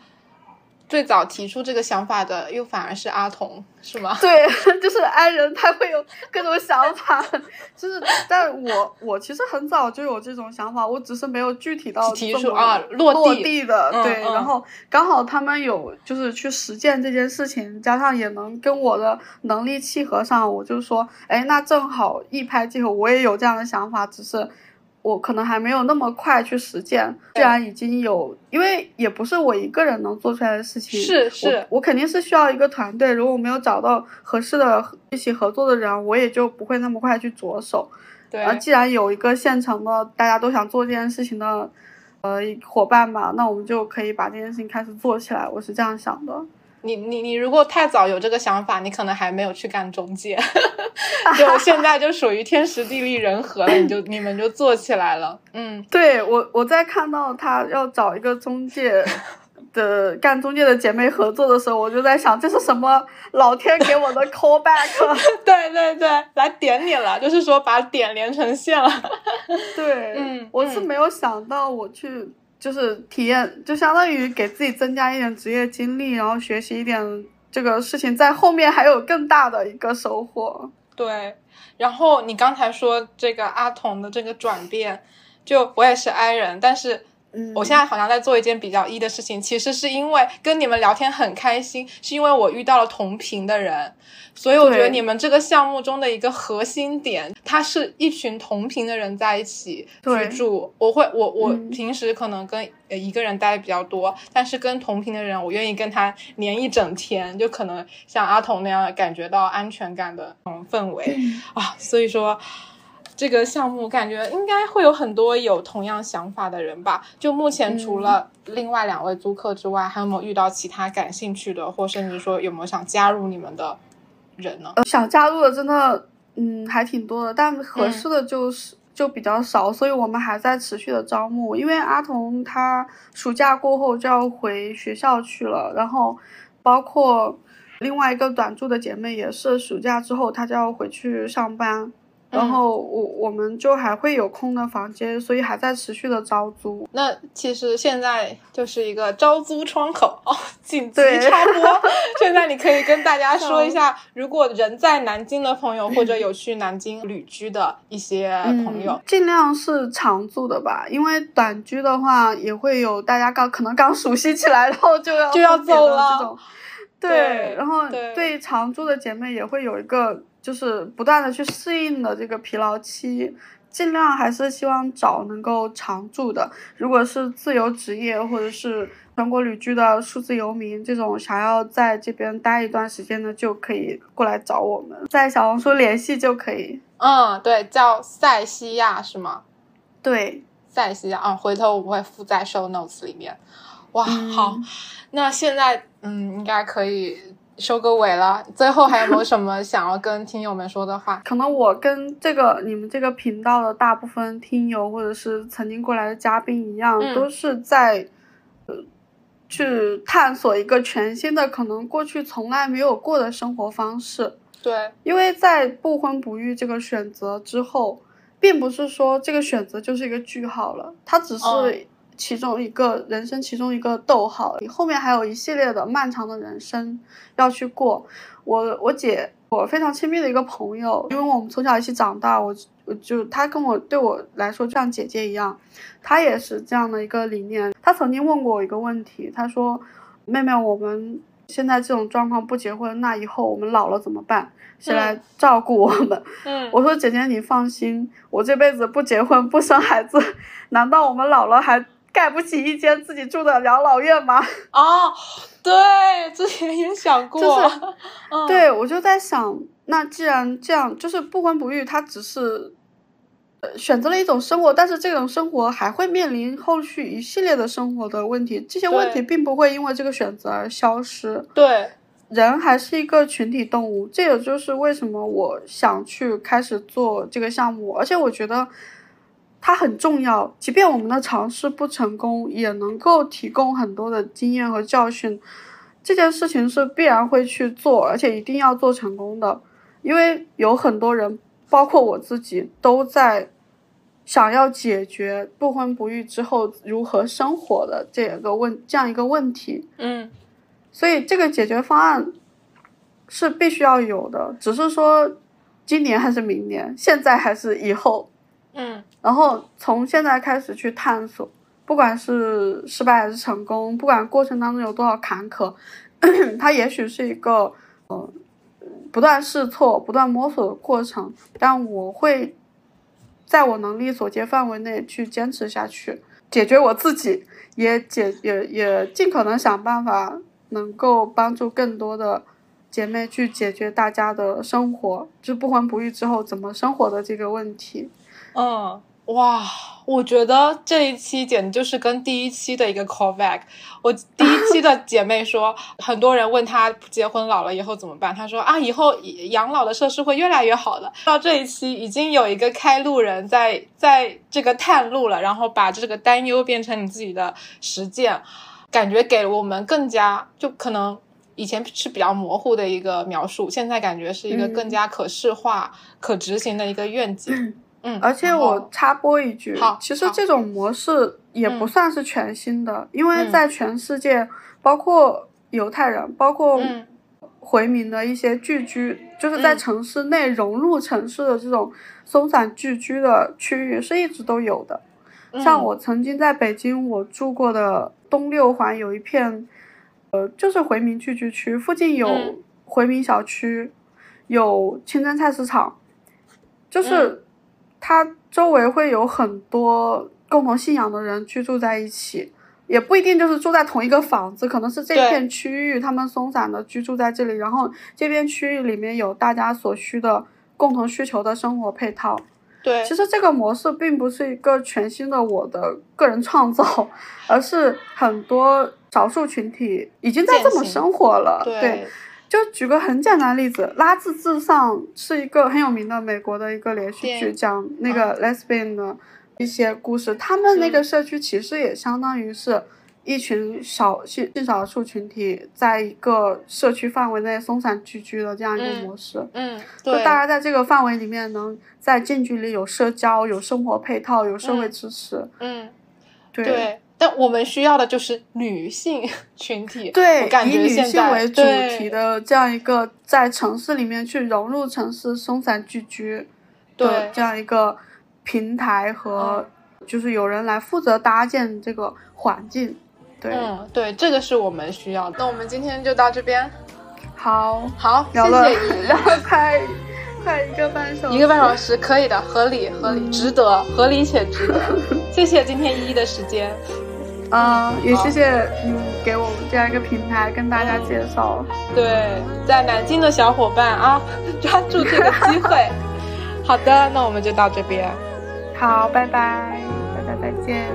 最早提出这个想法的，又反而是阿童，是吗？对，就是爱人，他会有各种想法，就是，但我我其实很早就有这种想法，我只是没有具体到提出啊落落地的，对，然后刚好他们有就是去实践这件事情，加上也能跟我的能力契合上，我就说，哎，那正好一拍即合，我也有这样的想法，只是。我可能还没有那么快去实践，既然已经有，因为也不是我一个人能做出来的事情，是是，我肯定是需要一个团队。如果没有找到合适的一起合作的人，我也就不会那么快去着手。对，啊，既然有一个现成的，大家都想做这件事情的，呃，伙伴吧，那我们就可以把这件事情开始做起来。我是这样想的。你你你如果太早有这个想法，你可能还没有去干中介，就现在就属于天时地利人和了，你就你们就做起来了。嗯，对我我在看到他要找一个中介的干中介的姐妹合作的时候，我就在想这是什么老天给我的 call back？对对对，来点你了，就是说把点连成线了。对，嗯，我是没有想到我去。就是体验，就相当于给自己增加一点职业经历，然后学习一点这个事情，在后面还有更大的一个收获。对，然后你刚才说这个阿童的这个转变，就我也是 I 人，但是。我现在好像在做一件比较一的事情，其实是因为跟你们聊天很开心，是因为我遇到了同频的人，所以我觉得你们这个项目中的一个核心点，它是一群同频的人在一起居住。我会，我我平时可能跟一个人待的比较多，但是跟同频的人，我愿意跟他连一整天，就可能像阿童那样感觉到安全感的那种氛围啊，所以说。这个项目感觉应该会有很多有同样想法的人吧？就目前除了另外两位租客之外，还有没有遇到其他感兴趣的，或甚至说有没有想加入你们的人呢？想加入的真的，嗯，还挺多的，但合适的就是就比较少，所以我们还在持续的招募。因为阿童他暑假过后就要回学校去了，然后包括另外一个短住的姐妹也是暑假之后她就要回去上班。然后我我们就还会有空的房间，所以还在持续的招租。那其实现在就是一个招租窗口哦，紧急插播。现在你可以跟大家说一下，如果人在南京的朋友，或者有去南京旅居的一些朋友，尽量是常住的吧，因为短居的话也会有大家刚可能刚熟悉起来，然后就要就要走了这种。对，然后对常住的姐妹也会有一个。就是不断的去适应的这个疲劳期，尽量还是希望找能够常住的。如果是自由职业或者是全国旅居的数字游民，这种想要在这边待一段时间的，就可以过来找我们，在小红书联系就可以。嗯，对，叫塞西亚是吗？对，塞西亚。嗯，回头我会附在 show notes 里面。哇，好，那现在嗯，应该可以。收个尾了，最后还有没有什么想要跟听友们说的话？可能我跟这个你们这个频道的大部分听友，或者是曾经过来的嘉宾一样，都是在呃去探索一个全新的、可能过去从来没有过的生活方式。对，因为在不婚不育这个选择之后，并不是说这个选择就是一个句号了，它只是。其中一个人生，其中一个逗号，你后面还有一系列的漫长的人生要去过。我我姐，我非常亲密的一个朋友，因为我们从小一起长大，我我就她跟我对我来说就像姐姐一样，她也是这样的一个理念。她曾经问过我一个问题，她说：“妹妹，我们现在这种状况不结婚，那以后我们老了怎么办？谁来照顾我们？” 嗯，我说：“姐姐，你放心，我这辈子不结婚不生孩子，难道我们老了还？”盖不起一间自己住的养老院吗？哦，对，之前也想过，就是，对我就在想，那既然这样，就是不婚不育，他只是，呃，选择了一种生活，但是这种生活还会面临后续一系列的生活的问题，这些问题并不会因为这个选择而消失。对，人还是一个群体动物，这也就是为什么我想去开始做这个项目，而且我觉得它很重要。即便我们的尝试不成功，也能够提供很多的经验和教训。这件事情是必然会去做，而且一定要做成功的，因为有很多人，包括我自己，都在想要解决不婚不育之后如何生活的这个问这样一个问题。嗯。所以这个解决方案是必须要有的，只是说今年还是明年，现在还是以后，嗯，然后从现在开始去探索，不管是失败还是成功，不管过程当中有多少坎坷，它也许是一个呃不断试错、不断摸索的过程，但我会在我能力所及范围内去坚持下去，解决我自己，也解也也尽可能想办法。能够帮助更多的姐妹去解决大家的生活，就不婚不育之后怎么生活的这个问题。嗯，哇，我觉得这一期简直就是跟第一期的一个 callback。我第一期的姐妹说，很多人问她结婚老了以后怎么办，她说啊，以后养老的设施会越来越好的。到这一期已经有一个开路人在在这个探路了，然后把这个担忧变成你自己的实践。感觉给我们更加就可能以前是比较模糊的一个描述，现在感觉是一个更加可视化、可执行的一个愿景。嗯，而且我插播一句，其实这种模式也不算是全新的，因为在全世界，包括犹太人，包括回民的一些聚居，就是在城市内融入城市的这种松散聚居的区域，是一直都有的。像我曾经在北京，我住过的。东六环有一片，呃，就是回民聚居区，附近有回民小区，有清真菜市场，就是它周围会有很多共同信仰的人居住在一起，也不一定就是住在同一个房子，可能是这片区域他们松散的居住在这里，然后这片区域里面有大家所需的共同需求的生活配套。对，其实这个模式并不是一个全新的我的个人创造，而是很多少数群体已经在这么生活了。对，就举个很简单的例子，《拉字至上》是一个很有名的美国的一个连续剧，讲那个 lesbian 的一些故事。他们那个社区其实也相当于是。一群少性性少数群体在一个社区范围内松散聚居的这样一个模式，嗯，就大家在这个范围里面能在近距离有社交、有生活配套、有社会支持，嗯，对。但我们需要的就是女性群体，对，以女性为主题的这样一个在城市里面去融入城市、松散聚居的这样一个平台和，就是有人来负责搭建这个环境。对嗯，对，这个是我们需要的。那我们今天就到这边，好好，谢谢。然后快快一个半小时，一个半小时可以的，合理合理，值得，合理且值得。谢谢今天依依的时间，嗯，也谢谢你给我们这样一个平台跟大家介绍。对，在南京的小伙伴啊，抓住这个机会。好的，那我们就到这边。好，拜拜，大家再见。